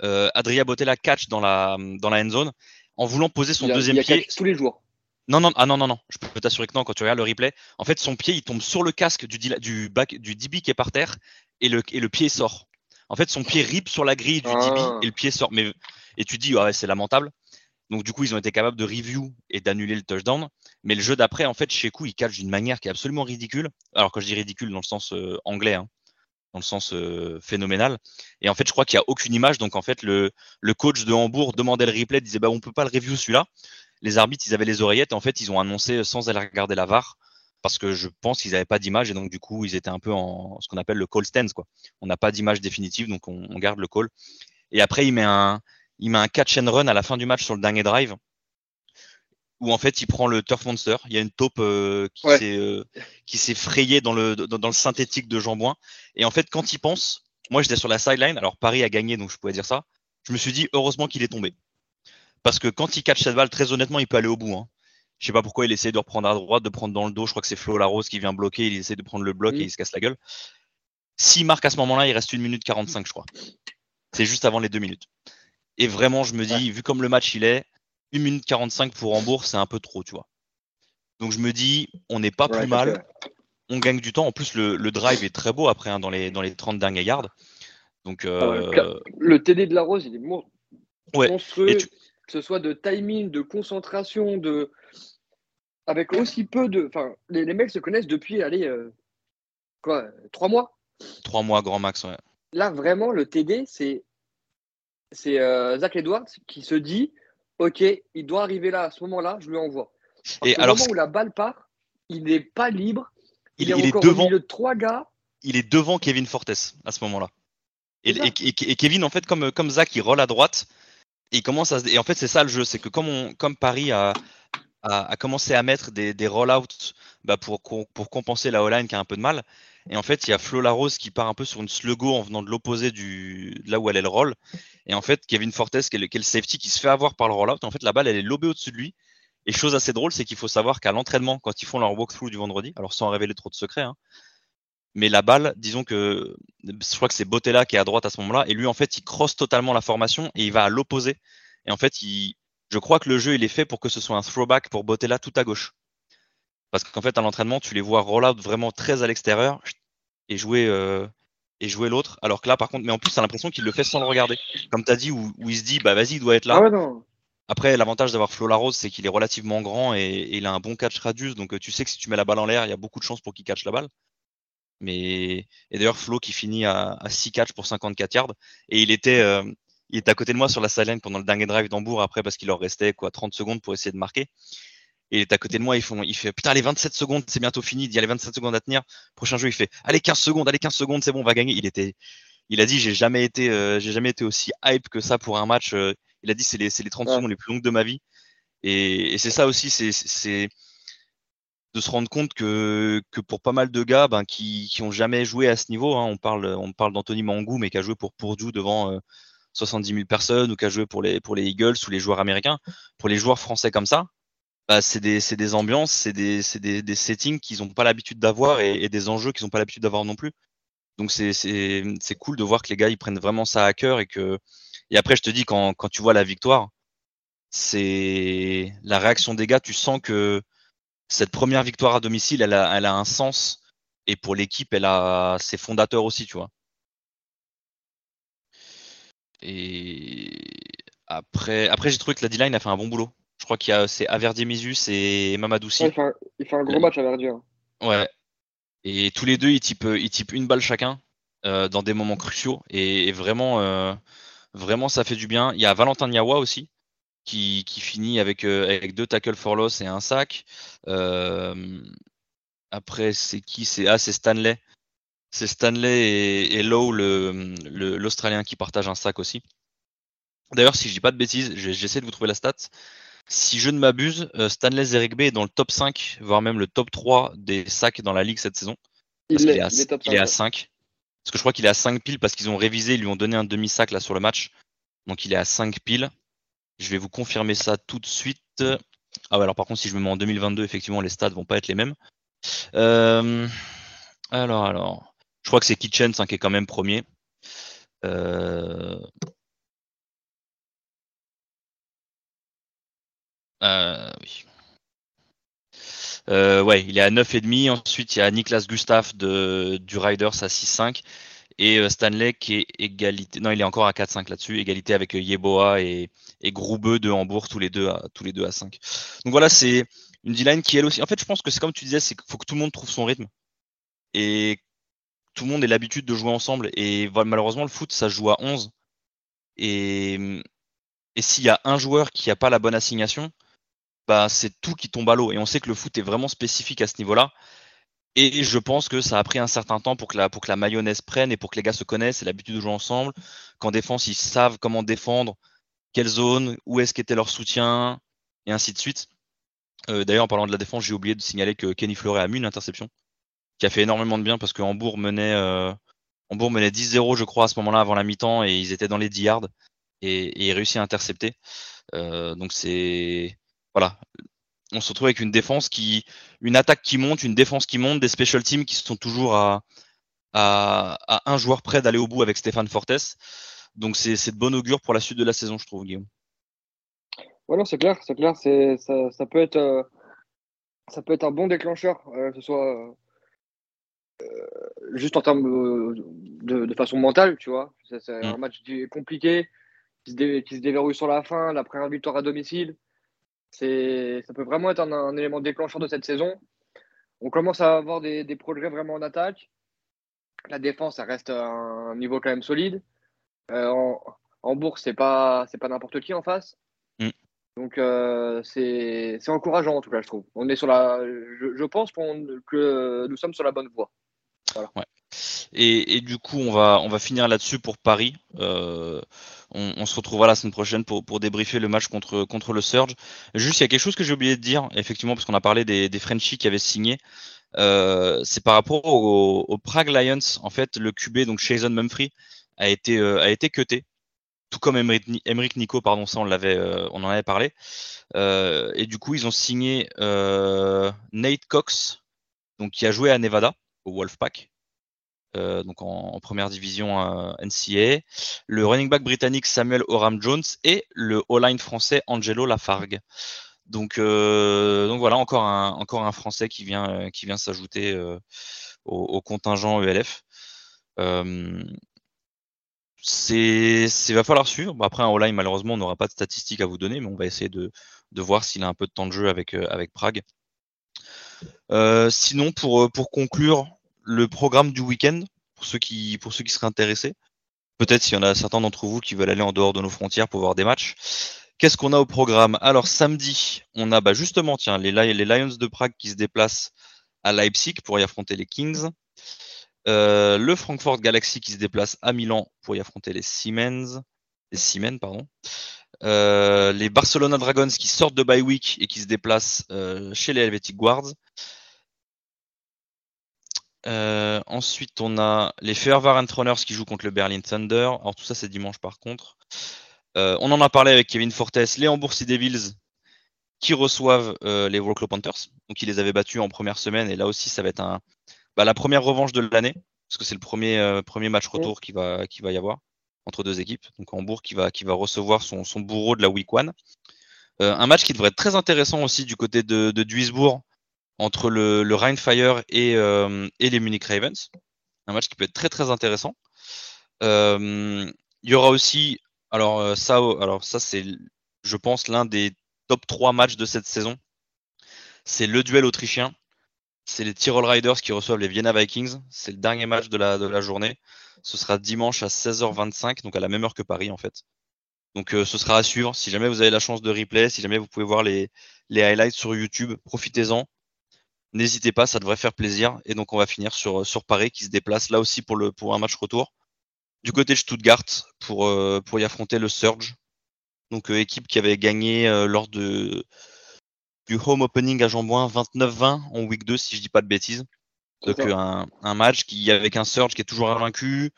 euh, Adria Botella catch dans la dans la end zone en voulant poser son deuxième pied. tous les jours. Non, non, ah non, non, non. Je peux t'assurer que non, quand tu regardes le replay. En fait, son pied, il tombe sur le casque du, du, back, du DB qui est par terre et le, et le pied sort. En fait, son pied rip sur la grille du DB ah. et le pied sort. Mais, et tu dis, ouais, c'est lamentable. Donc, du coup, ils ont été capables de review et d'annuler le touchdown. Mais le jeu d'après, en fait, chez Kou, il catch d'une manière qui est absolument ridicule. Alors, quand je dis ridicule dans le sens euh, anglais, hein, dans le sens euh, phénoménal. Et en fait, je crois qu'il n'y a aucune image. Donc, en fait, le, coach de Hambourg demandait le replay, disait, bah, on peut pas le review celui-là. Les arbitres, ils avaient les oreillettes. En fait, ils ont annoncé sans aller regarder la VAR parce que je pense qu'ils n'avaient pas d'image et donc du coup ils étaient un peu en ce qu'on appelle le call stance quoi. On n'a pas d'image définitive donc on, garde le call. Et après il met un il met un catch and run à la fin du match sur le dernier drive où en fait il prend le turf monster. Il y a une taupe euh, euh, qui s'est frayée dans le dans, le synthétique de Jambouin et en fait quand il pense, moi j'étais sur la sideline. Alors Paris a gagné donc je pouvais dire ça. Je me suis dit heureusement qu'il est tombé parce que quand il catch cette balle très honnêtement il peut aller au bout. Hein. Je sais pas pourquoi il essaie de reprendre à droite, de prendre dans le dos. Je crois que c'est Flo Larose qui vient bloquer. Il essaie de prendre le bloc et il se casse la gueule. S'il marque à ce moment-là, il reste 1 minute 45, je crois. C'est juste avant les 2 minutes. Et vraiment, je me dis, vu comme le match il est, 1 minute 45 pour Hambourg, c'est un peu trop, tu vois. Donc je me dis, on n'est pas plus mal. On gagne du temps. En plus, le, drive est très beau après, hein, dans, les, dans les 30 derniers yards. Donc, euh, Le TD de la Rose, il est monstrueux. Que ce soit de timing, de concentration, de, avec aussi peu de. Enfin, les, mecs se connaissent depuis, allez, euh, quoi, trois mois Trois mois, grand max, ouais. Là, vraiment, le TD, c'est c'est euh, Zach Edwards qui se dit Ok, il doit arriver là, à ce moment-là, je lui envoie. Et au moment où la balle part, il n'est pas libre. Il, est, encore devant, au milieu de trois gars. Il est devant Kevin Fortes à ce moment-là. Et, et, Kevin, en fait, comme, comme Zach, il roll à droite. Et, il commence à, et en fait, c'est ça le jeu. C'est que comme, on, comme Paris a, a, commencé à mettre des, des roll-outs bah, pour, pour compenser la O-line qui a un peu de mal. Et en fait, il y a Flo Larose qui part un peu sur une sluggo en venant de l'opposé de là où elle est le roll. Et en fait, Kevin Fortes, qui est, le, safety, qui se fait avoir par le roll-out. En fait, la balle, elle est lobée au-dessus de lui. Et chose assez drôle, c'est qu'il faut savoir qu'à l'entraînement, quand ils font leur walkthrough du vendredi, alors sans révéler trop de secrets, hein, mais la balle, disons que je crois que c'est Botella qui est à droite à ce moment-là, et lui en fait il crosse totalement la formation et il va à l'opposé. Et en fait, je crois que le jeu il est fait pour que ce soit un throwback pour Botella tout à gauche. Parce qu'en fait, à l'entraînement, tu les vois roll out vraiment très à l'extérieur et jouer, euh, et jouer l'autre. Alors que là, par contre, mais en plus, tu as l'impression qu'il le fait sans le regarder. Comme tu as dit, où, il se dit, bah vas-y, il doit être là. Ah Après, l'avantage d'avoir Flo Larose, c'est qu'il est relativement grand et, il a un bon catch radius. Donc, euh, tu sais que si tu mets la balle en l'air, il y a beaucoup de chances pour qu'il catch la balle. Mais et d'ailleurs, Flo qui finit à, 6 catch pour 54 yards. Et il était, euh, il est à côté de moi sur la sideline pendant le dernier drive d'Hambourg après parce qu'il leur restait quoi 30 secondes pour essayer de marquer. Et il est à côté de moi, ils font, il fait putain, les 27 secondes, c'est bientôt fini. Il y a les 27 secondes à tenir. Prochain jeu, il fait allez 15 secondes, allez 15 secondes, c'est bon, on va gagner. Il était, il a dit j'ai jamais été, euh, j'ai jamais été aussi hype que ça pour un match. Euh, il a dit c'est les, les 30 secondes les plus longues de ma vie. Et, c'est ça aussi, c'est de se rendre compte que, que pour pas mal de gars ben, qui, qui ont jamais joué à ce niveau, hein, on parle, on parle d'Anthony Mangou, mais qui a joué pour Purdue devant 70 000 personnes ou qui a joué pour les, pour les Eagles ou les joueurs américains, pour les joueurs français comme ça, bah, c'est des, des, ambiances, c'est des, des, des, settings qu'ils n'ont pas l'habitude d'avoir et, des enjeux qu'ils n'ont pas l'habitude d'avoir non plus. Donc c'est cool de voir que les gars ils prennent vraiment ça à cœur et que et après je te dis quand, quand tu vois la victoire, c'est la réaction des gars, tu sens que cette première victoire à domicile, elle a, elle a un sens et pour l'équipe, elle a ses fondateurs aussi, tu vois. Et après, après j'ai trouvé que la D-line a fait un bon boulot. Je crois qu'il y a c'est Averdi Misus et Mamadou il, fait un, il, fait un, gros match Averdi. Hein. Ouais. Et tous les deux, ils typent, ils typent une balle chacun euh, dans des moments cruciaux. Et, vraiment, euh, vraiment, ça fait du bien. Il y a Valentin Niawa aussi, qui, qui finit avec, euh, avec deux tackles for loss et un sac. après, c'est qui? C'est ah, c'est Stanley c'est Stanley et, Lowe, l'Australien, qui partagent un sac aussi. D'ailleurs, si je dis pas de bêtises, j'essaie de vous trouver la stat. Si je ne m'abuse, euh, Stanley Zerigbe est dans le top 5, voire même le top 3 des sacs dans la ligue cette saison. il, est, à, 5, est à 5. Parce que je crois qu'il est à 5 piles parce qu'ils ont révisé, ils lui ont donné un demi-sac là sur le match. Donc il est à 5 piles. Je vais vous confirmer ça tout de suite. Ah ouais, alors par contre, si je me mets en 2022, effectivement, les stats vont pas être les mêmes. Euh, alors, alors. Je crois que c'est Kitchen qui est quand même premier. Euh, euh, oui. Euh, ouais, il est à 9,5. Ensuite, il y a Niklas Gustaf de, du Riders à 6,5. Et Stanley qui est égalité. Non, il est encore à 4,5 là-dessus. Égalité avec Yeboah et, et Groubeux de Hambourg, tous les deux à, tous les deux à 5. Donc voilà, c'est une D-line qui elle aussi. En fait, je pense que c'est comme tu disais, c'est qu'il faut que tout le monde trouve son rythme. Et tout le monde ait l'habitude de jouer ensemble. Et malheureusement, le foot, ça joue à 11. Et, et s'il y a un joueur qui n'a pas la bonne assignation, bah, c'est tout qui tombe à l'eau. Et on sait que le foot est vraiment spécifique à ce niveau-là. Et je pense que ça a pris un certain temps pour que la, pour que la mayonnaise prenne et pour que les gars se connaissent et l'habitude de jouer ensemble. Qu'en défense, ils savent comment défendre, quelle zone, où est-ce qu'était leur soutien, et ainsi de suite. Euh, d'ailleurs, en parlant de la défense, j'ai oublié de signaler que Kenny Fleuret a mis une interception qui a fait énormément de bien parce que Hambourg menait, euh, Hambourg menait 10-0, je crois, à ce moment-là, avant la mi-temps, et ils étaient dans les 10 yards, et, et réussit à intercepter. Euh, donc c'est. Voilà. On se retrouve avec une défense qui. Une attaque qui monte, une défense qui monte, des special teams qui sont toujours à, à, à un joueur près d'aller au bout avec Stéphane Fortes. Donc c'est de bon augure pour la suite de la saison, je trouve, Guillaume. Ouais, c'est clair, c'est clair. Ça, ça, peut être, euh, ça peut être un bon déclencheur, euh, que ce soit euh, juste en termes de, façon mentale, tu vois. C'est un mm. match compliqué qui se, déverrouille sur la fin, la première victoire à domicile. Ça peut vraiment être un, élément déclencheur de cette saison. On commence à avoir des, progrès vraiment en attaque. La défense, ça reste à un niveau quand même solide. Euh, en, bourse, c'est pas, pas n'importe qui en face. Mm. Donc euh, c'est encourageant en tout cas, je trouve. On est sur la, je, pense que nous sommes sur la bonne voie. Et, du coup, on va, on va finir là-dessus pour Paris. Euh, on, se retrouvera la semaine prochaine pour, pour débriefer le match contre, contre le Surge. Juste, il y a quelque chose que j'ai oublié de dire, effectivement, parce qu'on a parlé des, Frenchies qui avaient signé. Euh, c'est par rapport au, Prague Lions. En fait, le QB, donc Jason Mumphrey, a été, euh, a été cuté. Tout comme Emeric Nico, pardon, ça on on en avait parlé. et du coup, ils ont signé Nate Cox, donc qui a joué à Nevada au Wolfpack. Euh, donc en, première division euh, NCA, le running back britannique Samuel Oram Jones et le O-line français Angelo Lafargue. Donc, euh, donc voilà, encore un, encore un français qui vient, qui vient s'ajouter au, contingent ELF. c'est, va falloir suivre. après, un O-line, malheureusement, on n'aura pas de statistiques à vous donner, mais on va essayer de, de voir s'il a un peu de temps de jeu avec, avec Prague. sinon, pour, pour conclure, le programme du week-end pour ceux qui pour seraient intéressés. Peut-être s'il y en a certains d'entre vous qui veulent aller en dehors de nos frontières pour voir des matchs. Qu'est-ce qu'on a au programme? Alors samedi, on a bah, justement tiens les, Lions de Prague qui se déplacent à Leipzig pour y affronter les Kings. Euh, le Frankfurt Galaxy qui se déplace à Milan pour y affronter les Siemens. Les Siemens, pardon. les Barcelona Dragons qui sortent de bye week et qui se déplacent chez les Helvetic Guards. Ensuite, on a les Fehervar Runners qui jouent contre le Berlin Thunder. Alors tout ça, c'est dimanche par contre. on en a parlé avec Kevin Fortes, les Hamburg Sea Devils qui reçoivent les Wroclaw Panthers. Donc, ils les avaient battus en première semaine. Et là aussi, ça va être un, bah, la première revanche de l'année. Parce que c'est le premier, euh, premier match retour qui va, qui va y avoir entre deux équipes. Donc, Hambourg qui va, qui va recevoir son, son bourreau de la Week 1. Euh, un match qui devrait être très intéressant aussi du côté de, de Duisbourg entre le, le Rheinfire et, euh, et les Munich Ravens. Un match qui peut être très très intéressant. il y aura aussi, alors ça, alors ça c'est, je pense, l'un des top 3 matchs de cette saison. C'est le duel autrichien. C'est les Tyrol Riders qui reçoivent les Vienna Vikings. C'est le dernier match de la, de la journée. Ce sera dimanche à 16h25, donc à la même heure que Paris en fait. Donc euh, ce sera à suivre. Si jamais vous avez la chance de replay, si jamais vous pouvez voir les, les highlights sur YouTube, profitez-en. N'hésitez pas, ça devrait faire plaisir. Et donc on va finir sur, sur Paris qui se déplace là aussi pour, le, pour un match retour. Du côté de Stuttgart pour, euh, pour y affronter le Surge, donc euh, équipe qui avait gagné euh, lors de du home opening à Jambouin 29-20 en week 2 si je dis pas de bêtises. Donc euh, un, un, match qui avec un Surge qui est toujours invaincu,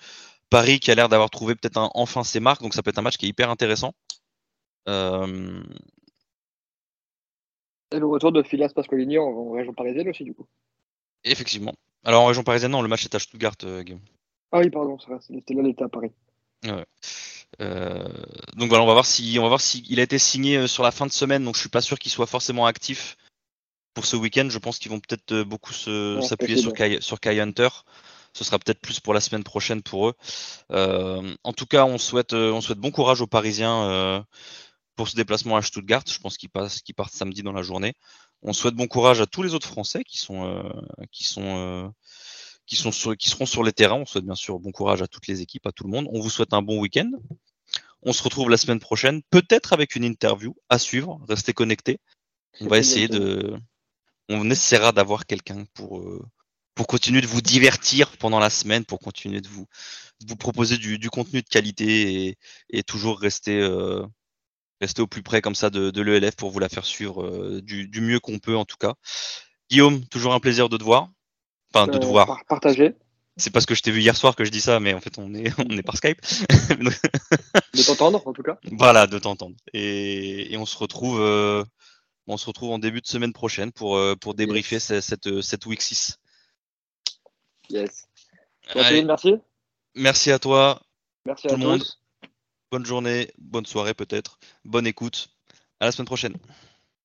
Paris qui a l'air d'avoir trouvé peut-être enfin ses marques, donc ça peut être un match qui est hyper intéressant. Euh... Et le retour de Philas Pasqualini en, région parisienne aussi du coup. Effectivement. Alors en région parisienne non, le match est à Stuttgart, euh, Ah oui pardon, c'était là l'état à Paris. Ouais. Euh, donc voilà, on va voir si on va voir si il a été signé euh, sur la fin de semaine, donc je suis pas sûr qu'il soit forcément actif pour ce week-end. Je pense qu'ils vont peut-être beaucoup s'appuyer sur Kai, sur Kai Hunter. Ce sera peut-être plus pour la semaine prochaine pour eux. Euh, en tout cas, on souhaite on souhaite bon courage aux Parisiens pour ce déplacement à Stuttgart. Je pense qu'ils qu'ils partent samedi dans la journée. On souhaite bon courage à tous les autres Français qui sont qui sont qui, sont sur, qui seront sur les terrains. On souhaite bien sûr bon courage à toutes les équipes, à tout le monde. On vous souhaite un bon week-end. On se retrouve la semaine prochaine, peut-être avec une interview à suivre. Restez connectés. On va essayer de. On essaiera d'avoir quelqu'un pour, euh, pour continuer de vous divertir pendant la semaine, pour continuer de vous, vous proposer du, contenu de qualité et, toujours rester, euh, rester au plus près comme ça de, de l'ELF pour vous la faire suivre euh, du, du mieux qu'on peut en tout cas. Guillaume, toujours un plaisir de te voir. Enfin, de te Euh, voir. par- Partager, C'est parce que je t'ai vu hier soir que je dis ça, mais en fait, on est, (laughs) on est par Skype. (laughs) de t'entendre en tout cas. voilà, de t'entendre. Et, et on se retrouve, euh, on se retrouve en début de semaine prochaine pour, euh, pour débriefer ce- cette, cette week 6. Yes. Allez, merci. merci à toi. Merci Tout à le monde. Bonne journée, bonne soirée peut-être. Bonne écoute. À la semaine prochaine.